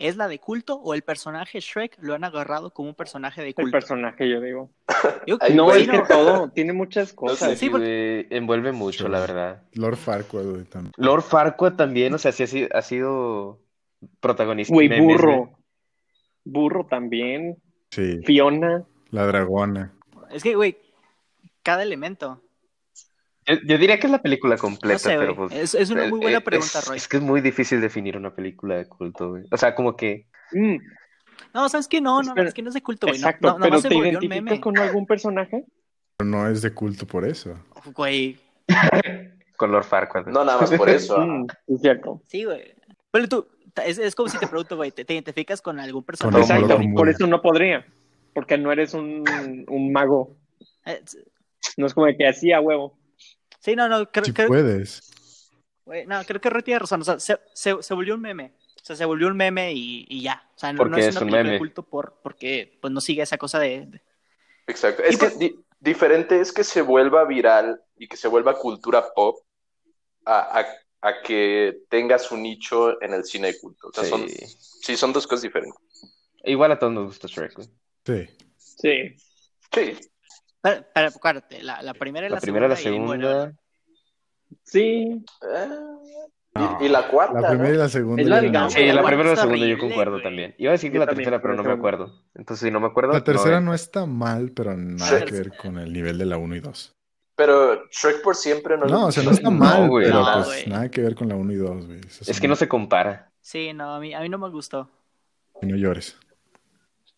[SPEAKER 1] ¿Es la de culto o el personaje Shrek lo han agarrado como un personaje de culto?
[SPEAKER 2] El personaje, yo digo.
[SPEAKER 1] Yo-
[SPEAKER 2] No, es que todo tiene muchas cosas.
[SPEAKER 1] Sí, porque-
[SPEAKER 5] envuelve mucho, la verdad.
[SPEAKER 4] Lord Farquaad, güey, también.
[SPEAKER 5] Lord Farquaad también, o sea, sí ha sido, ha sido protagonista.
[SPEAKER 2] Güey. burro. Burro también.
[SPEAKER 4] Sí,
[SPEAKER 2] Fiona.
[SPEAKER 4] la dragona.
[SPEAKER 1] Es que, güey, cada elemento.
[SPEAKER 5] Yo, yo diría que es la película completa,
[SPEAKER 1] No sé,
[SPEAKER 5] pero pues.
[SPEAKER 1] Es, es una muy buena
[SPEAKER 5] eh,
[SPEAKER 1] pregunta,
[SPEAKER 5] es,
[SPEAKER 1] Roy.
[SPEAKER 5] es que es muy difícil definir una película de culto, güey. O sea, como que.
[SPEAKER 2] Mm,
[SPEAKER 1] No, ¿sabes qué? No, no,
[SPEAKER 2] Espera,
[SPEAKER 1] es que no es de culto, güey. No,
[SPEAKER 2] exacto,
[SPEAKER 1] no,
[SPEAKER 2] pero
[SPEAKER 1] nomás se
[SPEAKER 2] ¿te
[SPEAKER 1] volvió un
[SPEAKER 2] identificas
[SPEAKER 1] meme.
[SPEAKER 2] con algún personaje?
[SPEAKER 4] Pero no es de culto por eso.
[SPEAKER 1] Güey,
[SPEAKER 5] Con Lord Farquaad.
[SPEAKER 3] No nada más por eso.
[SPEAKER 2] Mm, es cierto.
[SPEAKER 1] sí, güey. Pero tú, es, es como si te pregunto, güey, ¿te, te identificas con algún
[SPEAKER 4] Con
[SPEAKER 1] personaje?
[SPEAKER 4] el
[SPEAKER 2] Exacto, por eso no podría. Porque no eres un, un mago.
[SPEAKER 1] Eh,
[SPEAKER 2] No es como que así a huevo.
[SPEAKER 1] Sí, no, no, creo,
[SPEAKER 4] Si
[SPEAKER 1] creo,
[SPEAKER 4] puedes.
[SPEAKER 1] no, creo que Roy tiene razón. O sea, se, se, se volvió un meme. O sea, se volvió un meme y, y ya. O sea, no, no es
[SPEAKER 5] es
[SPEAKER 1] una
[SPEAKER 5] un
[SPEAKER 1] película
[SPEAKER 5] meme.
[SPEAKER 1] de culto por, porque pues no sigue esa cosa de... de-
[SPEAKER 3] Exacto.
[SPEAKER 1] Y
[SPEAKER 3] Es que di- diferente es que se vuelva viral y que se vuelva cultura pop a, a- a que tenga su nicho en el cine de culto. O sea, son,
[SPEAKER 5] Sí.
[SPEAKER 3] sí, son dos cosas diferentes.
[SPEAKER 5] Igual a todos nos gusta Shrek.
[SPEAKER 4] Sí.
[SPEAKER 2] Sí.
[SPEAKER 3] Sí.
[SPEAKER 1] Pero, pero acuérdate, la, la primera y la,
[SPEAKER 5] La primera, la
[SPEAKER 1] segunda. y
[SPEAKER 5] segunda.
[SPEAKER 2] Sí.
[SPEAKER 3] Eh,
[SPEAKER 4] No.
[SPEAKER 3] y, y la cuarta,
[SPEAKER 4] La primera y
[SPEAKER 3] ¿no?
[SPEAKER 4] la segunda.
[SPEAKER 2] Es larga.
[SPEAKER 4] no.
[SPEAKER 5] Sí, la
[SPEAKER 1] la
[SPEAKER 5] primera y la segunda yo
[SPEAKER 1] horrible,
[SPEAKER 5] concuerdo
[SPEAKER 1] güey.
[SPEAKER 5] también. Iba a decir que
[SPEAKER 2] Yo
[SPEAKER 5] la
[SPEAKER 2] también,
[SPEAKER 5] tercera, pero no
[SPEAKER 2] la
[SPEAKER 5] me
[SPEAKER 2] segunda.
[SPEAKER 5] acuerdo. Entonces, si no me acuerdo.
[SPEAKER 4] La tercera
[SPEAKER 5] es.
[SPEAKER 4] no está mal, pero nada
[SPEAKER 3] Sí.
[SPEAKER 4] que ver con el nivel de la 1 y 2.
[SPEAKER 3] Pero Shrek por siempre no
[SPEAKER 4] No,
[SPEAKER 3] lo
[SPEAKER 4] o sea, no está mal,
[SPEAKER 5] güey,
[SPEAKER 4] pero
[SPEAKER 1] no,
[SPEAKER 4] pues
[SPEAKER 1] güey.
[SPEAKER 4] nada que ver con la 1 y 2, güey.
[SPEAKER 5] Es
[SPEAKER 4] son-
[SPEAKER 5] que no se compara.
[SPEAKER 1] Sí, no, a mí, a mí no me gustó.
[SPEAKER 4] y no llores.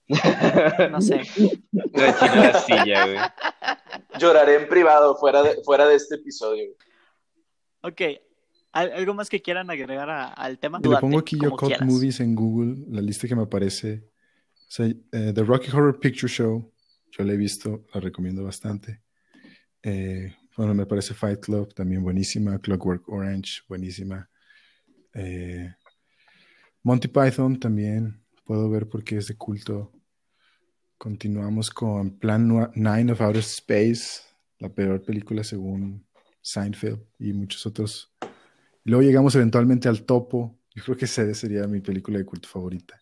[SPEAKER 1] No sé.
[SPEAKER 5] La china en la silla, güey.
[SPEAKER 3] Lloraré en privado fuera de, fuera de este episodio.
[SPEAKER 1] Ok. ¿Al- ¿Algo más que quieran agregar a- al tema?
[SPEAKER 4] Le
[SPEAKER 1] Dúdate,
[SPEAKER 4] pongo aquí yo
[SPEAKER 1] quieras.
[SPEAKER 4] Movies en Google, la lista que me aparece. O sea, eh, The Rocky Horror Picture Show, yo la he visto, la recomiendo bastante. Eh, bueno, me parece Fight Club, también buenísima. Clockwork Orange, buenísima. Eh, Monty Python también, puedo ver por qué es de culto. Continuamos con Plan Nua- Nine of Outer Space, la peor película según Seinfeld y muchos otros. Y luego llegamos eventualmente al Topo. Yo creo que esa sería mi película de culto favorita.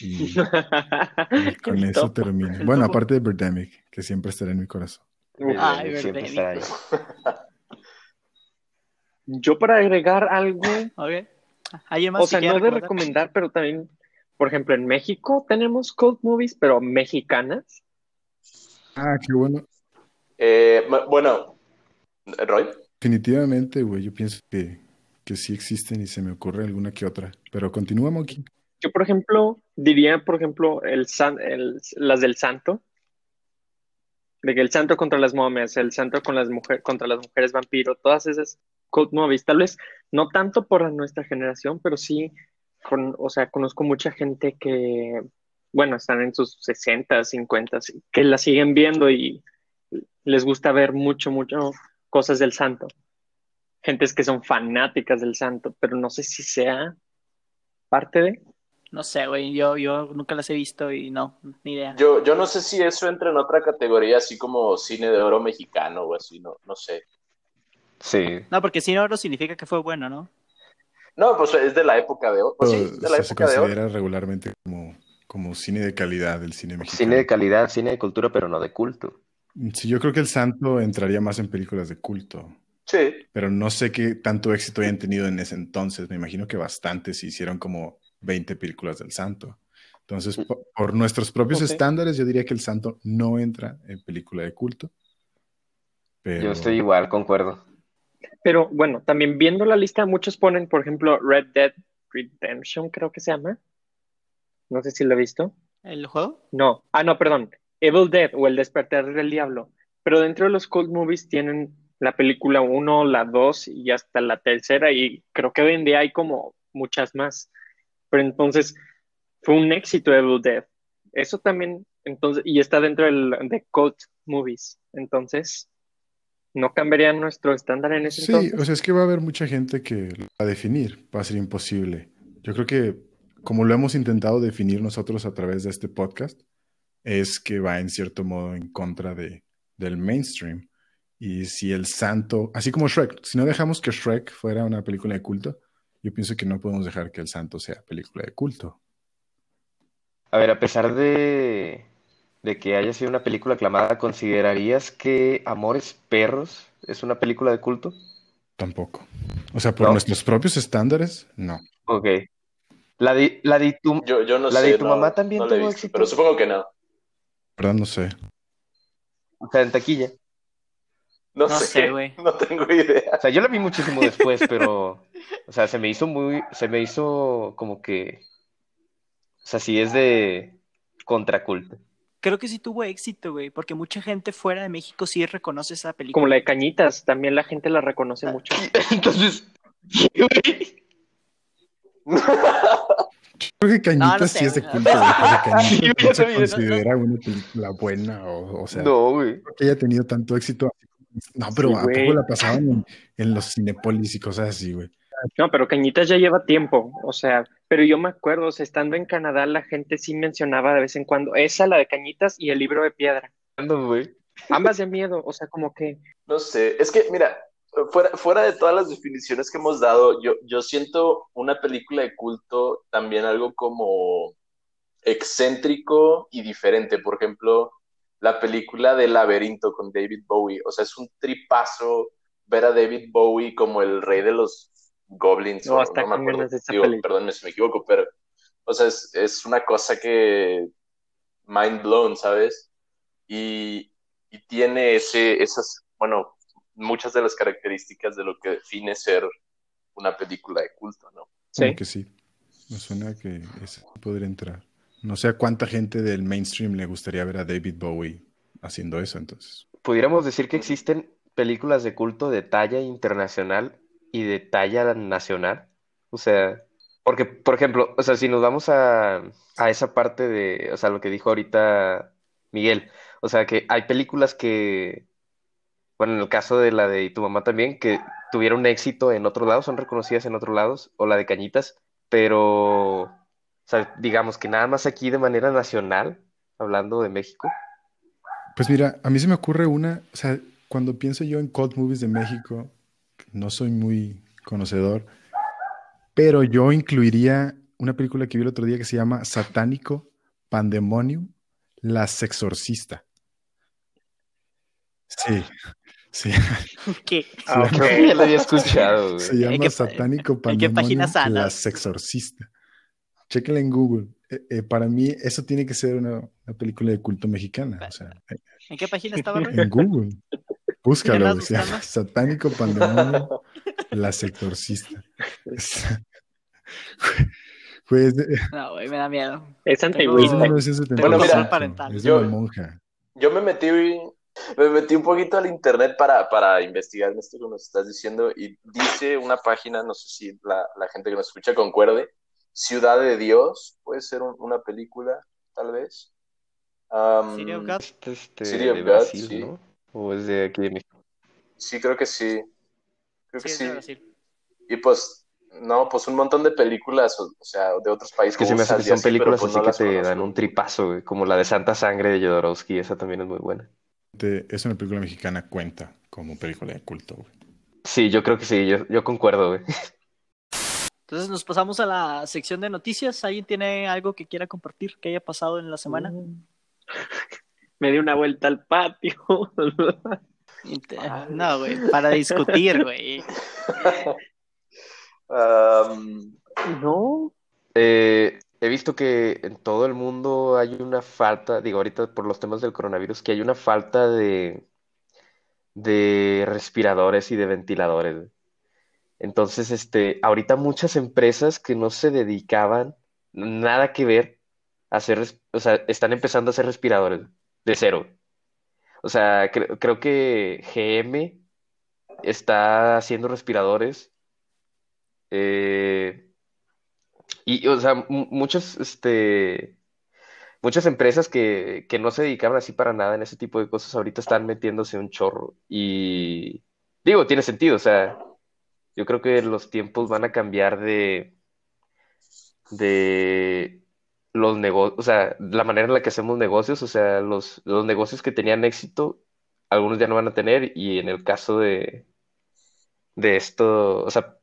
[SPEAKER 4] Y, y con eso
[SPEAKER 2] Topo.
[SPEAKER 4] termino. Bueno, aparte de Birdemic, que siempre estará en mi corazón.
[SPEAKER 1] Ay,
[SPEAKER 5] Siempre
[SPEAKER 1] verdad.
[SPEAKER 5] estará ahí.
[SPEAKER 2] Yo para agregar algo,
[SPEAKER 1] Ok. ¿Alguien más
[SPEAKER 2] o
[SPEAKER 1] que
[SPEAKER 2] sea, no de
[SPEAKER 1] recomendar,
[SPEAKER 2] pero también, por ejemplo, en México tenemos cult movies, pero mexicanas.
[SPEAKER 4] Ah, qué bueno.
[SPEAKER 3] Eh, bueno, Roy.
[SPEAKER 4] Definitivamente, güey, yo pienso que, que sí existen y se me ocurre alguna que otra. Pero continúa, Monkey.
[SPEAKER 2] Yo, por ejemplo, diría, por ejemplo, el, san- el- las del santo. De que el santo contra las momias, el santo con las mujeres, contra las mujeres vampiro, todas esas cult movies. Tal vez no tanto por nuestra generación, pero sí, con, o sea, conozco mucha gente que, bueno, están en sus 60, 50, que la siguen viendo y les gusta ver mucho, mucho cosas del santo. Gentes que son fanáticas del santo, pero no sé si sea parte de...
[SPEAKER 1] No sé, güey. Yo, yo nunca las he visto y no, ni idea.
[SPEAKER 3] Yo, yo no sé si eso entra en otra categoría, así como cine de oro mexicano o así, no, no sé.
[SPEAKER 5] Sí.
[SPEAKER 1] No, porque si no, oro significa que fue bueno, ¿no?
[SPEAKER 3] No, pues es de la época de oro. Pues sí, de la
[SPEAKER 4] se
[SPEAKER 3] época de oro.
[SPEAKER 4] considera regularmente como, como cine de calidad el cine mexicano.
[SPEAKER 5] Cine de calidad, cine de cultura, pero no de culto.
[SPEAKER 4] Sí, yo creo que El Santo entraría más en películas de culto.
[SPEAKER 3] Sí,
[SPEAKER 4] Pero no sé qué tanto éxito hayan tenido en ese entonces. Me imagino que bastantes se hicieron como 20 películas del Santo. Entonces, po- por, nuestros propios estándares, yo diría que El Santo no entra en película de culto. Pero
[SPEAKER 5] Yo estoy igual, concuerdo.
[SPEAKER 2] Pero bueno, también viendo la lista, muchos ponen, por ejemplo, Red Dead Redemption, creo que se llama. No sé si lo he visto.
[SPEAKER 1] ¿El juego?
[SPEAKER 2] No, ah, no, perdón. Evil Dead o El Despertar del Diablo. Pero dentro de los cult movies tienen la película 1, la 2 y hasta la tercera, y creo que hoy en día hay como muchas más. Pero entonces fue un éxito Evil Dead. Eso también, entonces, y está dentro del, de cult movies. Entonces, ¿no cambiaría nuestro estándar en ese
[SPEAKER 4] Sí,
[SPEAKER 2] entonces?
[SPEAKER 4] o sea, es que va a haber mucha gente que lo va a definir, va a ser imposible. Yo creo que como lo hemos intentado definir nosotros a través de este podcast, es que va en cierto modo en contra de, del mainstream. Y si el santo, así como Shrek, si no dejamos que Shrek fuera una película de culto, yo pienso que no podemos dejar que el santo sea película de culto.
[SPEAKER 5] A ver, a pesar de, de que haya sido una película aclamada, ¿considerarías que Amores Perros es una película de culto?
[SPEAKER 4] Tampoco. O sea, por
[SPEAKER 5] ¿No?
[SPEAKER 4] nuestros propios estándares, no.
[SPEAKER 5] Ok. La de, la de tu,
[SPEAKER 3] Yo, yo no
[SPEAKER 5] la
[SPEAKER 3] sé.
[SPEAKER 5] de tu
[SPEAKER 3] no-
[SPEAKER 5] mamá también tuvo
[SPEAKER 3] visto,
[SPEAKER 5] éxito.
[SPEAKER 3] Pero supongo que no.
[SPEAKER 4] ¿Verdad? No sé.
[SPEAKER 5] O sea, en taquilla.
[SPEAKER 3] No,
[SPEAKER 1] No
[SPEAKER 3] sé,
[SPEAKER 1] sé, güey.
[SPEAKER 3] No tengo idea.
[SPEAKER 5] O sea, yo la vi muchísimo después, pero, o sea, se me hizo muy, se me hizo como que, o sea, sí es de contraculto.
[SPEAKER 1] Creo que sí tuvo éxito, güey, porque mucha gente fuera de México sí reconoce esa película.
[SPEAKER 2] Como la de Cañitas, también la gente la
[SPEAKER 1] Ah.
[SPEAKER 2] reconoce mucho.
[SPEAKER 5] Entonces, güey.
[SPEAKER 4] Creo que Cañitas
[SPEAKER 1] No, no sé,
[SPEAKER 4] sí es de culto, güey, Cañitas
[SPEAKER 5] Sí,
[SPEAKER 4] no se considera una película buena, o, o sea,
[SPEAKER 5] No, güey.
[SPEAKER 4] que haya tenido tanto éxito. No, pero
[SPEAKER 2] Sí,
[SPEAKER 4] ¿a poco la pasaban en, en los Cinepolis y cosas así, güey?
[SPEAKER 2] No, pero Cañitas ya lleva tiempo, o sea, pero yo me acuerdo, o sea, estando en Canadá, la gente sí mencionaba de vez en cuando esa, la de Cañitas y el libro de piedra.
[SPEAKER 5] Güey.
[SPEAKER 2] Ambas de miedo, o sea, como que
[SPEAKER 3] No sé, es que, mira, fuera, fuera de todas las definiciones que hemos dado, yo, yo siento una película de culto también algo como excéntrico y diferente. Por ejemplo, la película de Laberinto con David Bowie. O sea, es un tripazo ver a David Bowie como el rey de los goblins.
[SPEAKER 2] No,
[SPEAKER 3] o
[SPEAKER 2] hasta
[SPEAKER 3] no me acuerdo.
[SPEAKER 2] de esa
[SPEAKER 3] Digo, perdónme si me equivoco, pero, o sea, es, es una cosa que mind blown, ¿sabes? Y, y tiene ese, esas, bueno, muchas de las características de lo que define ser una película de culto, ¿no?
[SPEAKER 2] Sí.
[SPEAKER 4] que sí. Me suena que ese podría entrar. No sé a cuánta gente del mainstream le gustaría ver a David Bowie haciendo eso, entonces.
[SPEAKER 5] Pudiéramos decir que existen películas de culto de talla internacional y de talla nacional. O sea, porque, por ejemplo, o sea, si nos vamos a, a esa parte de, o sea, lo que dijo ahorita Miguel, o sea, que hay películas que, bueno, en el caso de la de tu mamá también, que tuvieron éxito en otros lados, son reconocidas en otros lados, o la de Cañitas, pero, o sea, digamos que nada más aquí de manera nacional, hablando de México.
[SPEAKER 4] Pues mira, a mí se me ocurre una, o sea, cuando pienso yo en cult movies de México, no soy muy conocedor, pero yo incluiría una película que vi el otro día que se llama Satánico Pandemonium, La Sexorcista. Sí, sí,
[SPEAKER 1] ¿Qué?
[SPEAKER 2] Ah, ok.
[SPEAKER 5] Que ya lo había escuchado, güey.
[SPEAKER 4] se llama
[SPEAKER 1] ¿En qué-
[SPEAKER 4] Satánico
[SPEAKER 1] en qué
[SPEAKER 4] Pandemonium, La? Sexorcista. Chéquenla en Google. Eh, eh, para mí eso tiene que ser una, una película de culto mexicana. O sea,
[SPEAKER 1] ¿En qué página estaba,
[SPEAKER 4] en Google. Búscalo,
[SPEAKER 1] andas
[SPEAKER 4] se llama
[SPEAKER 1] buscando?
[SPEAKER 4] Satánico Pandemonio, la sectorcista. Pues de,
[SPEAKER 1] No, güey, me da miedo.
[SPEAKER 2] es
[SPEAKER 4] es de
[SPEAKER 2] antigüita.
[SPEAKER 4] 1975.
[SPEAKER 3] Bueno, mira,
[SPEAKER 4] es de
[SPEAKER 3] yo-
[SPEAKER 4] una monja.
[SPEAKER 3] Yo me metí, me metí un poquito al internet para, para investigar esto que nos estás diciendo y dice una página, no sé si la, la gente que nos escucha concuerde, Ciudad de Dios, puede ser un- una película, tal vez. Um,
[SPEAKER 1] City of God.
[SPEAKER 5] Este,
[SPEAKER 3] City of God,
[SPEAKER 5] Brasil,
[SPEAKER 3] sí.
[SPEAKER 5] ¿no? ¿O es de aquí de México?
[SPEAKER 3] sí, creo que sí. Creo que
[SPEAKER 1] Sí, es
[SPEAKER 3] sí.
[SPEAKER 1] de Brasil.
[SPEAKER 3] Y pues, no, pues un montón de películas, o, o sea, de otros países.
[SPEAKER 5] Es que se me hace que son
[SPEAKER 3] así,
[SPEAKER 5] películas
[SPEAKER 3] pues,
[SPEAKER 5] así
[SPEAKER 3] no
[SPEAKER 5] que te
[SPEAKER 3] conozco.
[SPEAKER 5] dan un tripazo, güey, como la de Santa Sangre de Jodorowsky, esa también es muy buena.
[SPEAKER 4] De- Es una película mexicana, cuenta como película de culto. güey.
[SPEAKER 5] Sí, yo creo que sí, yo, yo concuerdo, güey.
[SPEAKER 1] Entonces nos pasamos a la sección de noticias. ¿Alguien tiene algo que quiera compartir que haya pasado en la semana?
[SPEAKER 2] Me di una vuelta al patio.
[SPEAKER 1] No, güey, para discutir, güey.
[SPEAKER 3] Um,
[SPEAKER 2] No,
[SPEAKER 5] Eh, he visto que en todo el mundo hay una falta, digo ahorita por los temas del coronavirus, que hay una falta de, de respiradores y de ventiladores. Entonces, este, ahorita muchas empresas que no se dedicaban nada que ver a hacer, o sea, están empezando a hacer respiradores de cero. O sea, cre- creo que GM está haciendo respiradores. Eh, y, o sea, mu- muchos, este, muchas empresas que, que no se dedicaban así para nada en ese tipo de cosas, ahorita están metiéndose un chorro. Y digo, tiene sentido, o sea, yo creo que los tiempos van a cambiar de, de los negocios, o sea, la manera en la que hacemos negocios, o sea, los, los negocios que tenían éxito, algunos ya no van a tener, y en el caso de, de esto, o sea,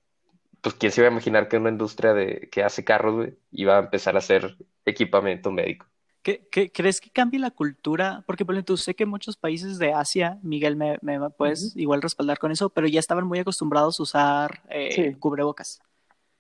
[SPEAKER 5] pues quién se iba a imaginar que una industria de, que hace carros, güey, iba a empezar a hacer equipamiento médico.
[SPEAKER 1] ¿Qué, crees que cambie la cultura? Porque, por ejemplo, sé que muchos países de Asia, Miguel, me, puedes igual respaldar con eso, pero ya estaban muy acostumbrados a usar eh, cubrebocas,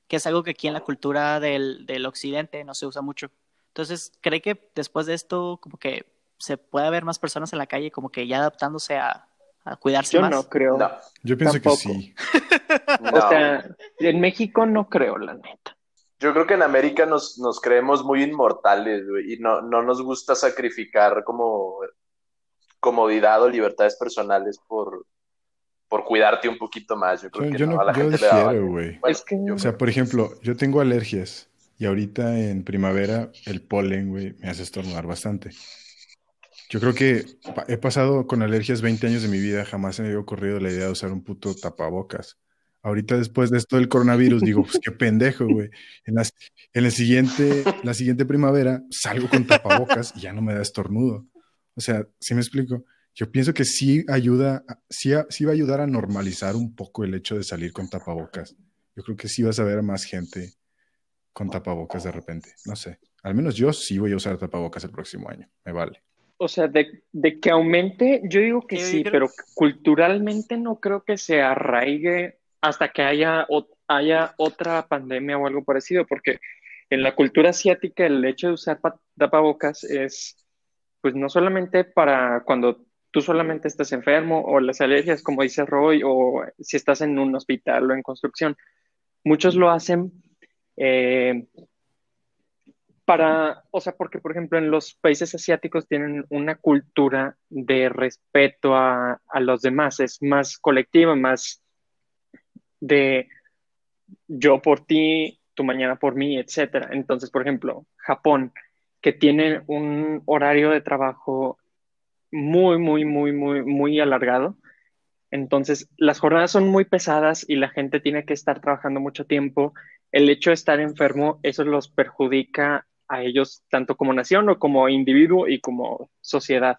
[SPEAKER 1] que es algo que aquí en la cultura del, del, occidente no se usa mucho. Entonces, ¿cree que después de esto, como que se puede ver más personas en la calle, como que ya adaptándose a, a cuidarse más?
[SPEAKER 2] Yo no creo.
[SPEAKER 4] Yo pienso que sí.
[SPEAKER 2] O sea, en México no creo, la neta.
[SPEAKER 3] Yo creo que en América nos, nos creemos muy inmortales, güey, y no, no nos gusta sacrificar como comodidad o libertades personales por, por cuidarte un poquito más. Yo creo que no, a la gente
[SPEAKER 4] güey. O sea, por ejemplo, yo tengo alergias y ahorita en primavera el polen, güey, me hace estornudar bastante. Yo creo que he pasado con alergias 20 años de mi vida, jamás se me había ocurrido la idea de usar un puto tapabocas. Ahorita después de esto del coronavirus, digo, pues qué pendejo, güey. En, la, en el siguiente, la siguiente primavera salgo con tapabocas y ya no me da estornudo. O sea, ¿sí me explico? Yo pienso que sí ayuda, sí, sí va a ayudar a normalizar un poco el hecho de salir con tapabocas. Yo creo que sí vas a ver a más gente con tapabocas de repente. No sé. Al menos yo sí voy a usar tapabocas el próximo año. Me vale.
[SPEAKER 2] O sea, de, de que aumente, yo digo que sí, pero culturalmente no creo que se arraigue hasta que haya, haya otra pandemia o algo parecido, porque en la cultura asiática el hecho de usar tapabocas es, pues no solamente para cuando tú solamente estás enfermo o las alergias, como dice Roy, o si estás en un hospital o en construcción. Muchos lo hacen eh, para, o sea, porque por ejemplo en los países asiáticos tienen una cultura de respeto a, a los demás, es más colectiva, más de yo por ti, tu mañana por mí, etcétera. Entonces, por ejemplo, Japón, que tiene un horario de trabajo muy, muy, muy, muy, muy alargado. Entonces, las jornadas son muy pesadas y la gente tiene que estar trabajando mucho tiempo. El hecho de estar enfermo, eso los perjudica a ellos tanto como nación o como individuo y como sociedad.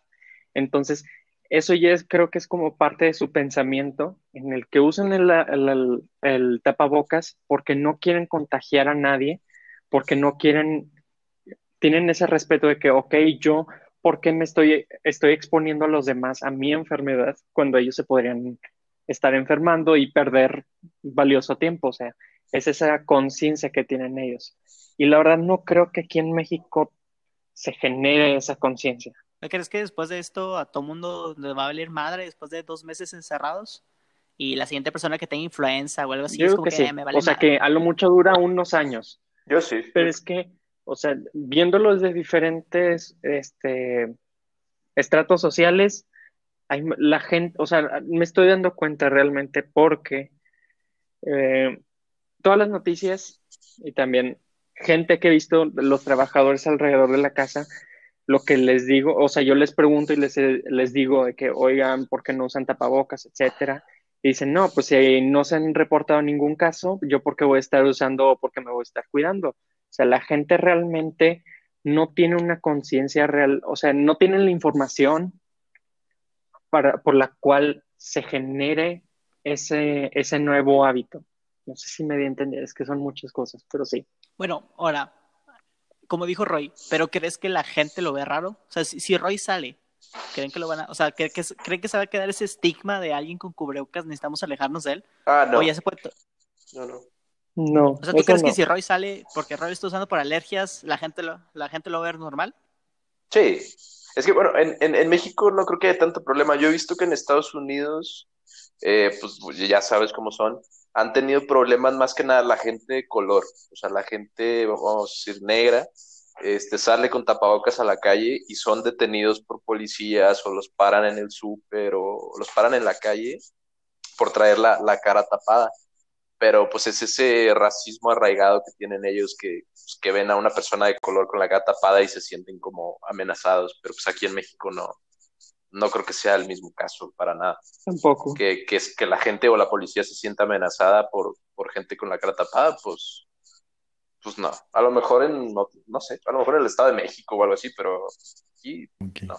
[SPEAKER 2] Entonces, eso ya es, creo que es como parte de su pensamiento en el que usan el, tapabocas porque no quieren contagiar a nadie, porque no quieren, tienen ese respeto de que, ok, yo, ¿por qué me estoy, estoy exponiendo a los demás a mi enfermedad cuando ellos se podrían estar enfermando y perder valioso tiempo? O sea, es esa conciencia que tienen ellos. Y la verdad no creo que aquí en México se genere esa conciencia.
[SPEAKER 1] ¿No crees que después de esto a todo mundo le va a valer madre después de dos meses encerrados? Y la siguiente persona que tenga influenza o algo así
[SPEAKER 2] es como que, me vale O sea que a lo mucho dura unos años.
[SPEAKER 3] Yo sí.
[SPEAKER 2] Pero es que, o sea, viéndolo desde diferentes este, estratos sociales, hay, la gente, o sea, me estoy dando cuenta realmente porque eh, todas las noticias y también gente que he visto, los trabajadores alrededor de la casa, lo que les digo, o sea, yo les pregunto y les, les digo de que, oigan, ¿por qué no usan tapabocas, etcétera? Y dicen, no, pues si no se han reportado ningún caso, yo por qué voy a estar usando o por qué me voy a estar cuidando. O sea, la gente realmente no tiene una conciencia real, o sea, no tienen la información para, por la cual se genere ese, ese nuevo hábito. No sé si me di a entender, es que son muchas cosas, pero sí.
[SPEAKER 1] Bueno, ahora, como dijo Roy, pero ¿crees que la gente lo ve raro? O sea, si, Roy sale, ¿creen que lo van a, o sea, ¿creen que, ¿creen que se va a quedar ese estigma de alguien con cubrebocas, necesitamos alejarnos de él?
[SPEAKER 3] Ah, no.
[SPEAKER 1] O ya se puede...
[SPEAKER 3] No, no.
[SPEAKER 2] No.
[SPEAKER 1] O sea, ¿tú crees que si Roy sale porque Roy está usando por alergias, la gente lo, la gente lo va a ver normal?
[SPEAKER 3] Sí. Es que, bueno, en, en, México no creo que haya tanto problema. Yo he visto que en Estados Unidos, eh, pues ya sabes cómo son, han tenido problemas más que nada la gente de color, o sea, la gente, vamos a decir, negra, este, sale con tapabocas a la calle y son detenidos por policías o los paran en el súper o los paran en la calle por traer la, la, cara tapada. Pero pues es ese racismo arraigado que tienen ellos que, pues, que ven a una persona de color con la cara tapada y se sienten como amenazados. Pero pues aquí en México no, no creo que sea el mismo caso para nada.
[SPEAKER 2] Tampoco.
[SPEAKER 3] Que, que, que la gente o la policía se sienta amenazada por, por gente con la cara tapada, pues, pues no. A lo mejor en, no, no, sé, a lo mejor en el Estado de México o algo así, pero aquí no.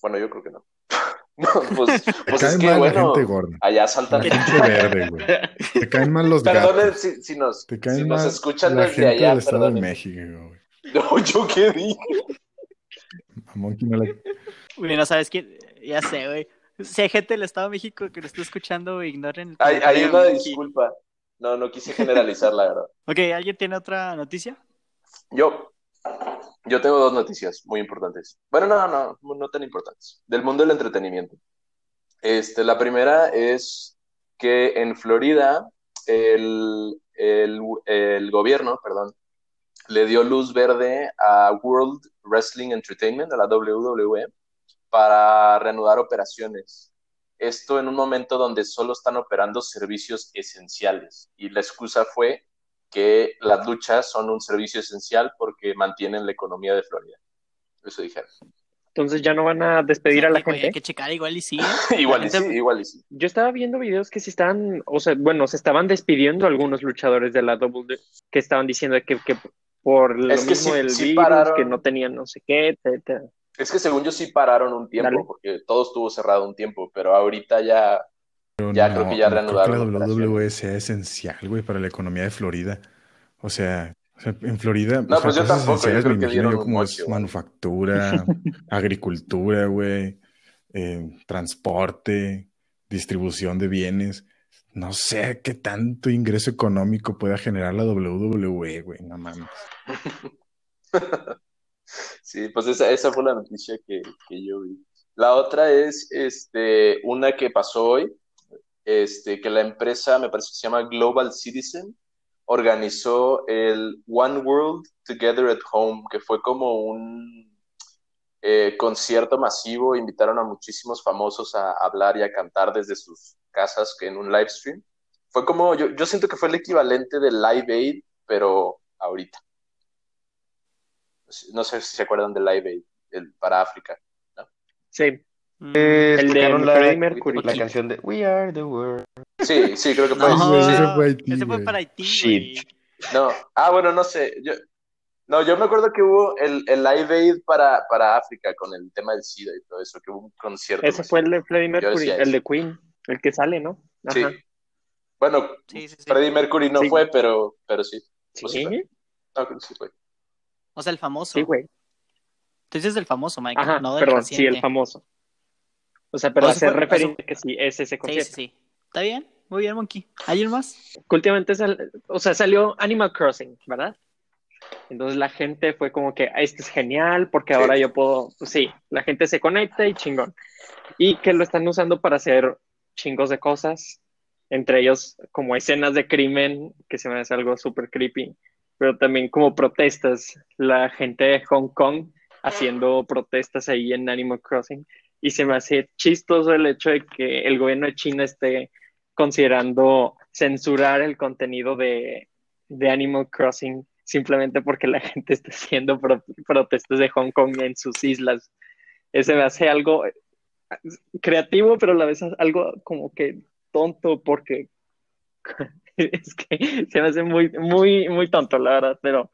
[SPEAKER 3] Bueno, yo creo que no. no pues, pues es que, bueno, gente gorda. allá saltan.
[SPEAKER 4] La gente verde, güey. Te caen mal los
[SPEAKER 3] Perdonen
[SPEAKER 4] gatos.
[SPEAKER 3] si, si, nos,
[SPEAKER 4] Te caen
[SPEAKER 3] si
[SPEAKER 4] mal
[SPEAKER 3] nos escuchan
[SPEAKER 4] la
[SPEAKER 3] desde
[SPEAKER 4] gente
[SPEAKER 3] allá,
[SPEAKER 4] del Estado de México, güey.
[SPEAKER 3] No, ¿yo qué dije?
[SPEAKER 4] A Monkey no le...
[SPEAKER 1] Güey, no sabes quién. Ya sé, güey. Si hay gente del Estado de México que lo está escuchando, ignoren. el
[SPEAKER 3] Hay, hay una disculpa. No, no quise generalizar, la verdad.
[SPEAKER 1] Ok, ¿alguien tiene otra noticia?
[SPEAKER 3] Yo, yo tengo dos noticias muy importantes. Bueno, no, no, no tan importantes. Del mundo del entretenimiento. Este, la primera es que en Florida el, el, el gobierno, perdón, le dio luz verde a World Wrestling Entertainment, a la WWE, para reanudar operaciones. Esto en un momento donde solo están operando servicios esenciales. Y la excusa fue que las luchas son un servicio esencial porque mantienen la economía de Florida. Eso dijeron.
[SPEAKER 2] Entonces ya no van a despedir a la
[SPEAKER 1] Güey, Hay
[SPEAKER 2] gente.
[SPEAKER 1] que checar igual y sí.
[SPEAKER 3] igual y sí,
[SPEAKER 1] gente-
[SPEAKER 3] igual y sí.
[SPEAKER 2] Yo estaba viendo videos que se estaban, o sea, bueno, se estaban despidiendo algunos luchadores de la WWE que estaban diciendo que, que por lo
[SPEAKER 3] Es que
[SPEAKER 2] mismo
[SPEAKER 3] sí-
[SPEAKER 2] del
[SPEAKER 3] sí
[SPEAKER 2] virus,
[SPEAKER 3] pararon.
[SPEAKER 2] que no tenían no sé qué, etcétera.
[SPEAKER 3] Es que según yo sí pararon un tiempo,
[SPEAKER 2] Dale.
[SPEAKER 3] porque todo estuvo cerrado un tiempo, pero ahorita ya,
[SPEAKER 4] Pero
[SPEAKER 3] Ya creo que ya
[SPEAKER 4] no creo
[SPEAKER 3] reanudaron
[SPEAKER 4] que la. WWE sea esencial, güey, para la economía de Florida. O sea, o sea, en Florida,
[SPEAKER 3] No, pues yo tampoco, yo creo
[SPEAKER 4] me
[SPEAKER 3] que
[SPEAKER 4] imagino
[SPEAKER 3] dieron
[SPEAKER 4] yo
[SPEAKER 3] un
[SPEAKER 4] como es manufactura, agricultura, güey, eh, transporte, distribución de bienes. No sé qué tanto ingreso económico pueda generar la WWE, güey, no mames.
[SPEAKER 3] Sí, pues esa, esa fue la noticia que, que yo vi. La otra es este, una que pasó hoy, este, que la empresa, me parece que se llama Global Citizen, organizó el One World Together at Home, que fue como un eh, concierto masivo, invitaron a muchísimos famosos a hablar y a cantar desde sus casas en un live stream. Fue como, yo, yo siento que fue el equivalente del Live Aid, pero ahorita. No sé si se acuerdan del Live Aid, el, para África.
[SPEAKER 2] Sí,
[SPEAKER 1] Mm,
[SPEAKER 5] Eh,
[SPEAKER 2] el de
[SPEAKER 5] la,
[SPEAKER 2] Freddie Mercury.
[SPEAKER 5] la canción de We Are the World.
[SPEAKER 3] Sí, sí, creo que fue.
[SPEAKER 1] No,
[SPEAKER 3] sí.
[SPEAKER 4] ese fue Haití,
[SPEAKER 1] ese fue
[SPEAKER 4] güey.
[SPEAKER 1] para Haití,
[SPEAKER 5] Shit.
[SPEAKER 3] No, ah, bueno, no sé. Yo, no, yo me acuerdo que hubo el, el Live Aid para, para África con el tema del SIDA y todo eso, que hubo un concierto.
[SPEAKER 2] ese fue el de Freddie Mercury, el de Queen, el que sale, ¿no?
[SPEAKER 3] Sí. Bueno,
[SPEAKER 1] Sí, sí, sí.
[SPEAKER 3] Freddie Mercury no
[SPEAKER 2] Sí.
[SPEAKER 3] fue, pero, pero sí. Pues sí. No, creo que sí fue.
[SPEAKER 1] O sea, el famoso.
[SPEAKER 2] sí, güey.
[SPEAKER 1] Entonces del famoso, Mike,
[SPEAKER 2] Ajá,
[SPEAKER 1] no del
[SPEAKER 2] perdón, sí, el famoso. O sea, pero
[SPEAKER 1] O sea,
[SPEAKER 2] hacer referencia que sí es ese
[SPEAKER 1] Sí,
[SPEAKER 2] concierto.
[SPEAKER 1] sí, sí. Está bien, muy bien, Monkey. ¿Alguien más?
[SPEAKER 2] últimamente sal- o sea, salió Animal Crossing, ¿verdad? Entonces la gente fue como que, "Ah, esto es genial porque
[SPEAKER 3] Sí.
[SPEAKER 2] ahora yo puedo, sí, la gente se conecta y chingón. Y que lo están usando para hacer chingos de cosas, entre ellos como escenas de crimen, que se me hace algo súper creepy, pero también como protestas, la gente de Hong Kong haciendo protestas ahí en Animal Crossing. Y se me hace chistoso el hecho de que el gobierno de China esté considerando censurar el contenido de, de Animal Crossing simplemente porque la gente está haciendo pro- protestas de Hong Kong en sus islas. Ese me hace algo creativo, pero a la vez algo como que tonto porque es que se me hace muy, muy, muy tonto, la verdad, pero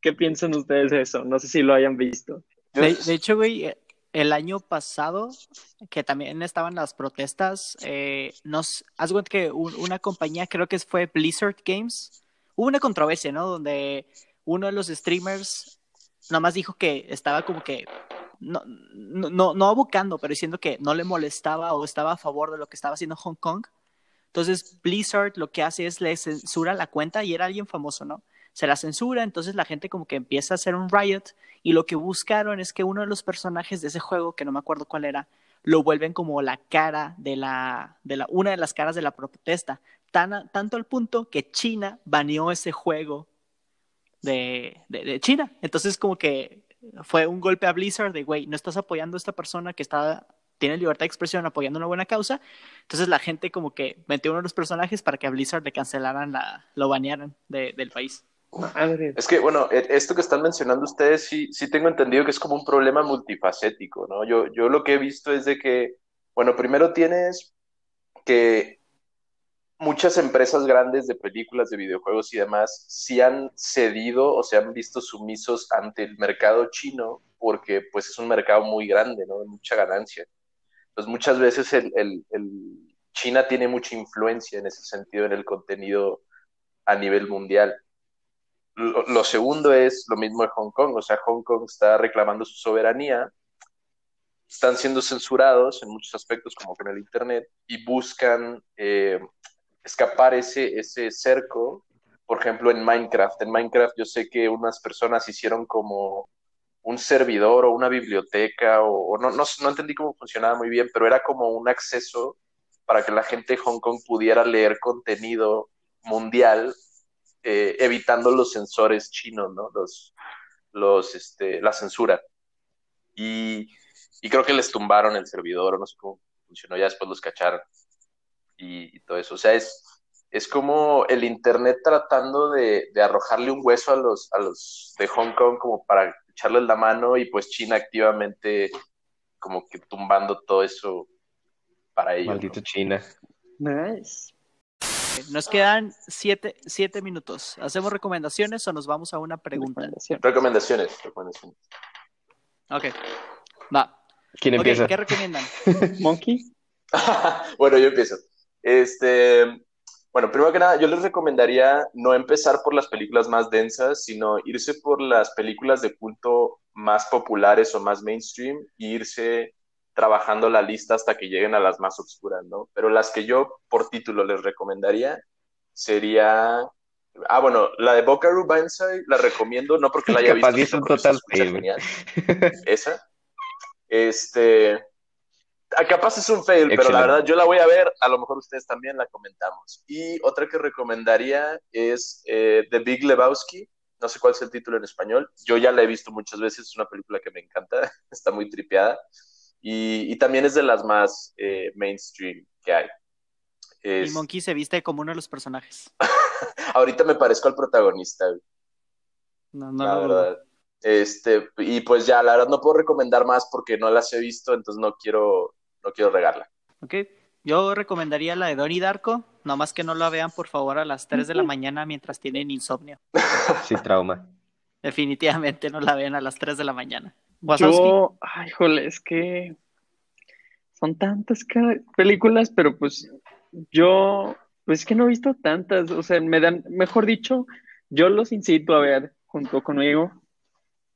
[SPEAKER 2] ¿qué piensan ustedes de eso? No sé si lo hayan visto.
[SPEAKER 1] De, de hecho, güey, el año pasado, que también estaban las protestas, eh, nos, haz cuenta que un- una compañía, creo que fue Blizzard Games, hubo una controversia, ¿no? Donde uno de los streamers nomás dijo que estaba como que, no, no, no, no abocando, pero diciendo que no le molestaba o estaba a favor de lo que estaba haciendo Hong Kong. Entonces Blizzard lo que hace es le censura la cuenta y era alguien famoso, ¿no? Se la censura, entonces la gente como que empieza a hacer un riot y lo que buscaron es que uno de los personajes de ese juego, que no me acuerdo cuál era, lo vuelven como la cara de la, de la una de las caras de la protesta, tan tanto al punto que China baneó ese juego de, de, de China. Entonces como que fue un golpe a Blizzard de, güey, no estás apoyando a esta persona que está, tiene libertad de expresión apoyando una buena causa. Entonces la gente como que metió uno de los personajes para que a Blizzard le cancelaran la, lo banearan de- del país.
[SPEAKER 2] Madre.
[SPEAKER 3] Es que, bueno, e- esto que están mencionando ustedes, sí, sí tengo entendido que es como un problema multifacético, ¿no? Yo, yo lo que he visto es de que, bueno, primero tienes que muchas empresas grandes de películas, de videojuegos y demás, sí han cedido o se han visto sumisos ante el mercado chino porque, pues, es un mercado muy grande, ¿no? De mucha ganancia. Entonces, muchas veces el, el China tiene mucha influencia en ese sentido en el contenido a nivel mundial lo, segundo es lo mismo de Hong Kong, o sea, Hong Kong está reclamando su soberanía, están siendo censurados en muchos aspectos, como con el Internet, y buscan eh, escapar ese, ese cerco. Por ejemplo, en Minecraft. En Minecraft yo sé que unas personas hicieron como un servidor o una biblioteca, o, no, no, no, entendí cómo funcionaba muy bien, pero era como un acceso para que la gente de Hong Kong pudiera leer contenido mundial, eh, evitando los sensores chinos, ¿no? Los, los, este, la censura. Y, y, creo que les tumbaron el servidor, o no sé cómo funcionó, ya después los cacharon. Y, y todo eso. O sea, es, es como el Internet tratando de, de, arrojarle un hueso a los, a los de Hong Kong como para echarles la mano y pues China activamente como que tumbando todo eso para ellos.
[SPEAKER 5] Maldito China.
[SPEAKER 1] Nice. Nos quedan siete, siete, minutos. ¿Hacemos recomendaciones o nos vamos a una pregunta?
[SPEAKER 3] Recomendaciones. recomendaciones.
[SPEAKER 1] Ok. Va.
[SPEAKER 5] ¿Quién empieza?
[SPEAKER 1] ¿Qué recomiendan?
[SPEAKER 2] ¿Monkey?
[SPEAKER 3] bueno, yo empiezo. Este, bueno, primero que nada, yo les recomendaría no empezar por las películas más densas, sino irse por las películas de culto más populares o más mainstream e irse trabajando la lista hasta que lleguen a las más oscuras, ¿no? Pero las que yo por título les recomendaría sería Ah, bueno, la de Bokaru Banzai la recomiendo, no porque la haya visto,
[SPEAKER 5] sino total
[SPEAKER 3] Esa. Este, capaz es un fail, pero la verdad yo la voy a ver, a lo mejor ustedes también la comentamos. Y otra que recomendaría es eh, The Big Lebowski, no sé cuál es el título en español, yo ya la he visto muchas veces, es una película que me encanta, está muy tripeada y, también es de las más eh, mainstream que hay.
[SPEAKER 1] Y Monkey se viste como uno de los personajes.
[SPEAKER 3] Ahorita me parezco al protagonista.
[SPEAKER 1] No, no, la verdad.
[SPEAKER 3] Este, y pues ya, la verdad no puedo recomendar más porque no las he visto, entonces no quiero, no quiero regarla.
[SPEAKER 1] Ok, yo recomendaría la de Donnie Darko, nomás que no la vean por favor a las 3 de la mañana mientras tienen insomnio.
[SPEAKER 5] Sí, trauma.
[SPEAKER 1] Definitivamente no la vean a las 3 de la mañana.
[SPEAKER 2] Yo, ay, jole, es que son tantas películas, pero pues yo, pues es que no he visto tantas, o sea, me dan, mejor dicho, yo los incito a ver junto conmigo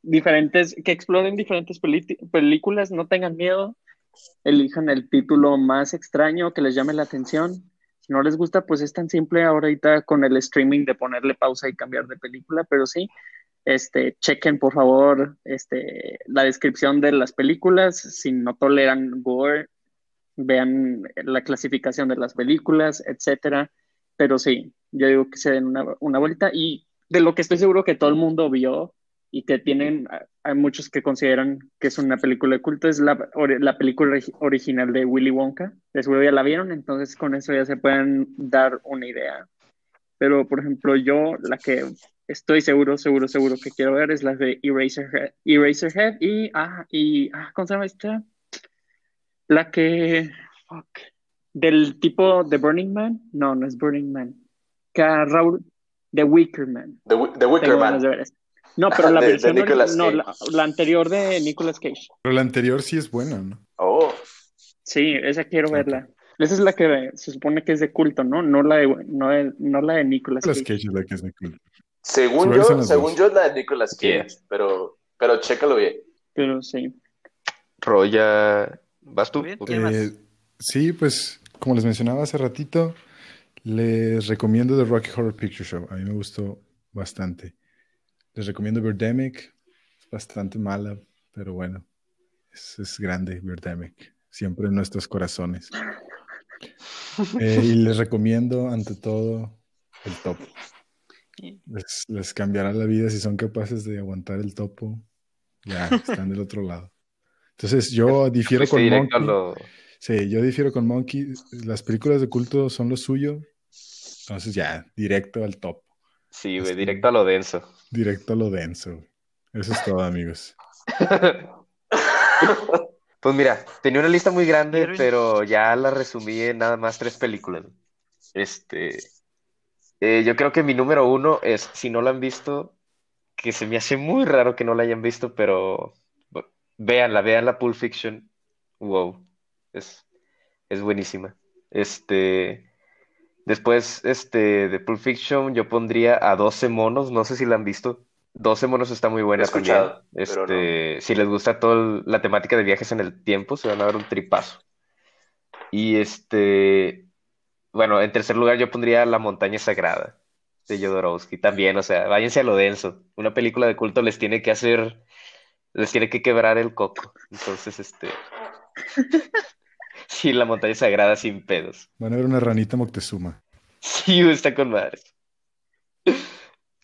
[SPEAKER 2] diferentes, que exploren diferentes películas, no tengan miedo, elijan el título más extraño que les llame la atención. Si no les gusta, pues es tan simple ahorita con el streaming de ponerle pausa y cambiar de película, pero sí, este, chequen por favor este, la descripción de las películas, si no toleran gore, vean la clasificación de las películas, etcétera. Pero sí, yo digo que se den una, una vuelta y de lo que estoy seguro que todo el mundo vio y que tienen, hay muchos que consideran que es una película de culto, es la, la película original de Willy Wonka, de seguro ya la vieron, entonces con eso ya se pueden dar una idea. Pero, por ejemplo, yo la que estoy seguro, seguro, seguro que quiero ver es la de Eraserhead, Eraserhead y, ah, y, ah, ¿cómo se llama esta? La que, fuck, del tipo de Burning Man, no, no es Burning Man, que Raúl, The Wicker Man.
[SPEAKER 3] The, Wicker Man.
[SPEAKER 2] No, pero la versión no, la, anterior de Nicolas Cage.
[SPEAKER 4] Pero la anterior sí es buena, ¿no?
[SPEAKER 3] Oh.
[SPEAKER 2] Sí, esa quiero verla. Esa es la que se supone que es de culto, ¿no? No la de, no, no la de Nicolas Cage.
[SPEAKER 4] Cage es la que es de culto.
[SPEAKER 3] Según yo, según yo es la de Nicolas Cage, pero, pero chécalo bien.
[SPEAKER 2] Pero sí.
[SPEAKER 5] Roya, ¿vas tú?
[SPEAKER 4] Eh, sí, pues como les mencionaba hace ratito, les recomiendo The Rocky Horror Picture Show. A mí me gustó bastante. Les recomiendo Birdemic. Es bastante mala, pero bueno, es, grande Birdemic. Siempre en nuestros corazones. Eh, y les recomiendo, ante todo, el topo. Les, cambiará la vida si son capaces de aguantar el topo. Ya, están del otro lado. Entonces, yo difiero con Monkey. Sí, yo difiero con Monkey. Las películas de culto son lo suyo. Entonces, ya, directo al topo.
[SPEAKER 5] Sí, güey, directo a lo denso.
[SPEAKER 4] Directo a lo denso. Eso es todo, amigos.
[SPEAKER 5] Pues mira, tenía una lista muy grande, pero ya la resumí en nada más tres películas. Este, eh, yo creo que mi número uno es, si no la han visto, que se me hace muy raro que no la hayan visto, pero véanla, vean la Pulp Fiction. Wow, es, es buenísima. Este, Después, este, de Pulp Fiction, yo pondría a 12 monos, no sé si la han visto. 12 monos está muy buena también. Este, si les gusta toda la temática de viajes en el tiempo, se van a dar un tripazo. Y este, bueno, en tercer lugar yo pondría La montaña sagrada de Jodorowsky también, o sea, váyanse a lo denso. Una película de culto les tiene que hacer, les tiene que quebrar el coco. Entonces, este, sí, La montaña sagrada sin pedos.
[SPEAKER 4] Van a ver una ranita Moctezuma.
[SPEAKER 5] Sí, está con madres.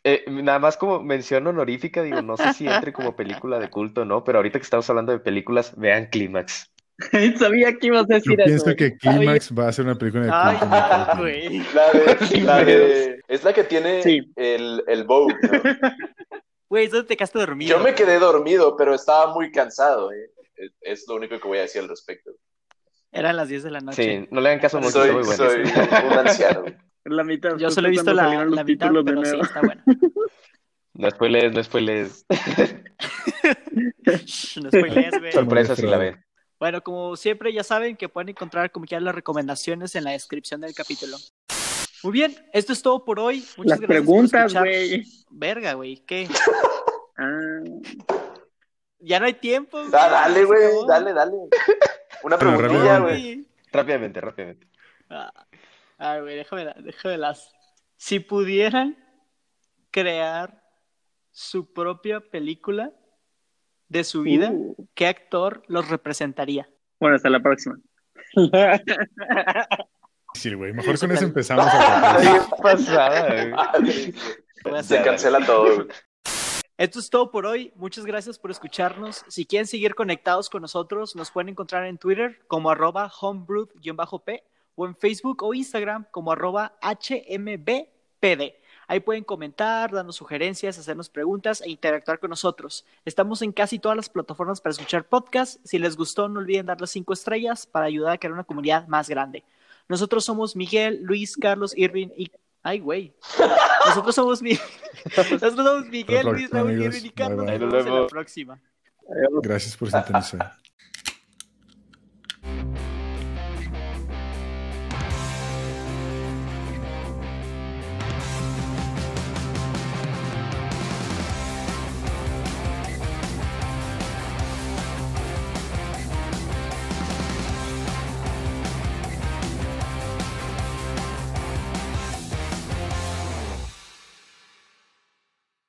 [SPEAKER 5] Eh, nada más como mención honorífica, digo, no sé si entre como película de culto o no, pero ahorita que estamos hablando de películas, vean Clímax.
[SPEAKER 2] Sabía que ibas a
[SPEAKER 4] Yo
[SPEAKER 2] decir eso.
[SPEAKER 4] pienso que Clímax va a ser una película de
[SPEAKER 1] Ay,
[SPEAKER 4] culto.
[SPEAKER 1] ya, güey.
[SPEAKER 3] La de, la de, es la que tiene
[SPEAKER 2] Sí.
[SPEAKER 3] el, el bow, ¿no?
[SPEAKER 1] Güey, ¿dónde te quedaste dormido?
[SPEAKER 3] Yo me quedé dormido, pero estaba muy cansado, ¿eh? Es- Es lo único que voy a decir al respecto.
[SPEAKER 1] Eran las 10 de la noche.
[SPEAKER 5] Sí, no le hagan caso Monkey,
[SPEAKER 3] Soy,
[SPEAKER 5] muy bueno.
[SPEAKER 3] soy un anciano.
[SPEAKER 2] La mitad.
[SPEAKER 1] Yo solo he visto la, la mitad,
[SPEAKER 2] de
[SPEAKER 1] pero sí, está buena.
[SPEAKER 5] No spoilees, no spoilees.
[SPEAKER 1] No spoilees, güey.
[SPEAKER 5] Sorpresa si la ven.
[SPEAKER 1] Bueno, como siempre, ya saben que pueden encontrar como quieran las recomendaciones en la descripción del capítulo. Muy bien, esto es todo por hoy. Muchas
[SPEAKER 2] Las
[SPEAKER 1] gracias por
[SPEAKER 2] preguntas, güey.
[SPEAKER 1] Verga, güey, ¿qué?
[SPEAKER 2] Ah,
[SPEAKER 1] Ya no hay tiempo. güey.
[SPEAKER 3] Ah, dale, güey, dale, dale. Una preguntilla,
[SPEAKER 4] rápidamente.
[SPEAKER 3] güey.
[SPEAKER 5] Rápidamente, rápidamente.
[SPEAKER 1] Ah, Ay, güey, déjame, déjame las. Si pudieran crear su propia película de su vida,
[SPEAKER 2] uh.
[SPEAKER 1] ¿qué actor los representaría?
[SPEAKER 2] Bueno, hasta la próxima.
[SPEAKER 4] Sí, güey. Mejor con eso empezamos a
[SPEAKER 5] pasada, güey.
[SPEAKER 1] A
[SPEAKER 3] Se cancela todo, güey.
[SPEAKER 1] Esto es todo por hoy. Muchas gracias por escucharnos. Si quieren seguir conectados con nosotros, nos pueden encontrar en Twitter como arroba homebrewed-p o en Facebook o Instagram como arroba hmbpd. Ahí pueden comentar, darnos sugerencias, hacernos preguntas e interactuar con nosotros. Estamos en casi todas las plataformas para escuchar podcasts. Si les gustó, no olviden darle cinco estrellas para ayudar a crear una comunidad más grande. Nosotros somos Miguel, Luis, Carlos, Irving y... ay, güey. Nosotros somos, Mi- Nosotros somos Miguel, Luis, Raúl, y
[SPEAKER 4] bye.
[SPEAKER 1] Nos vemos en la próxima.
[SPEAKER 4] Gracias por sintonizar.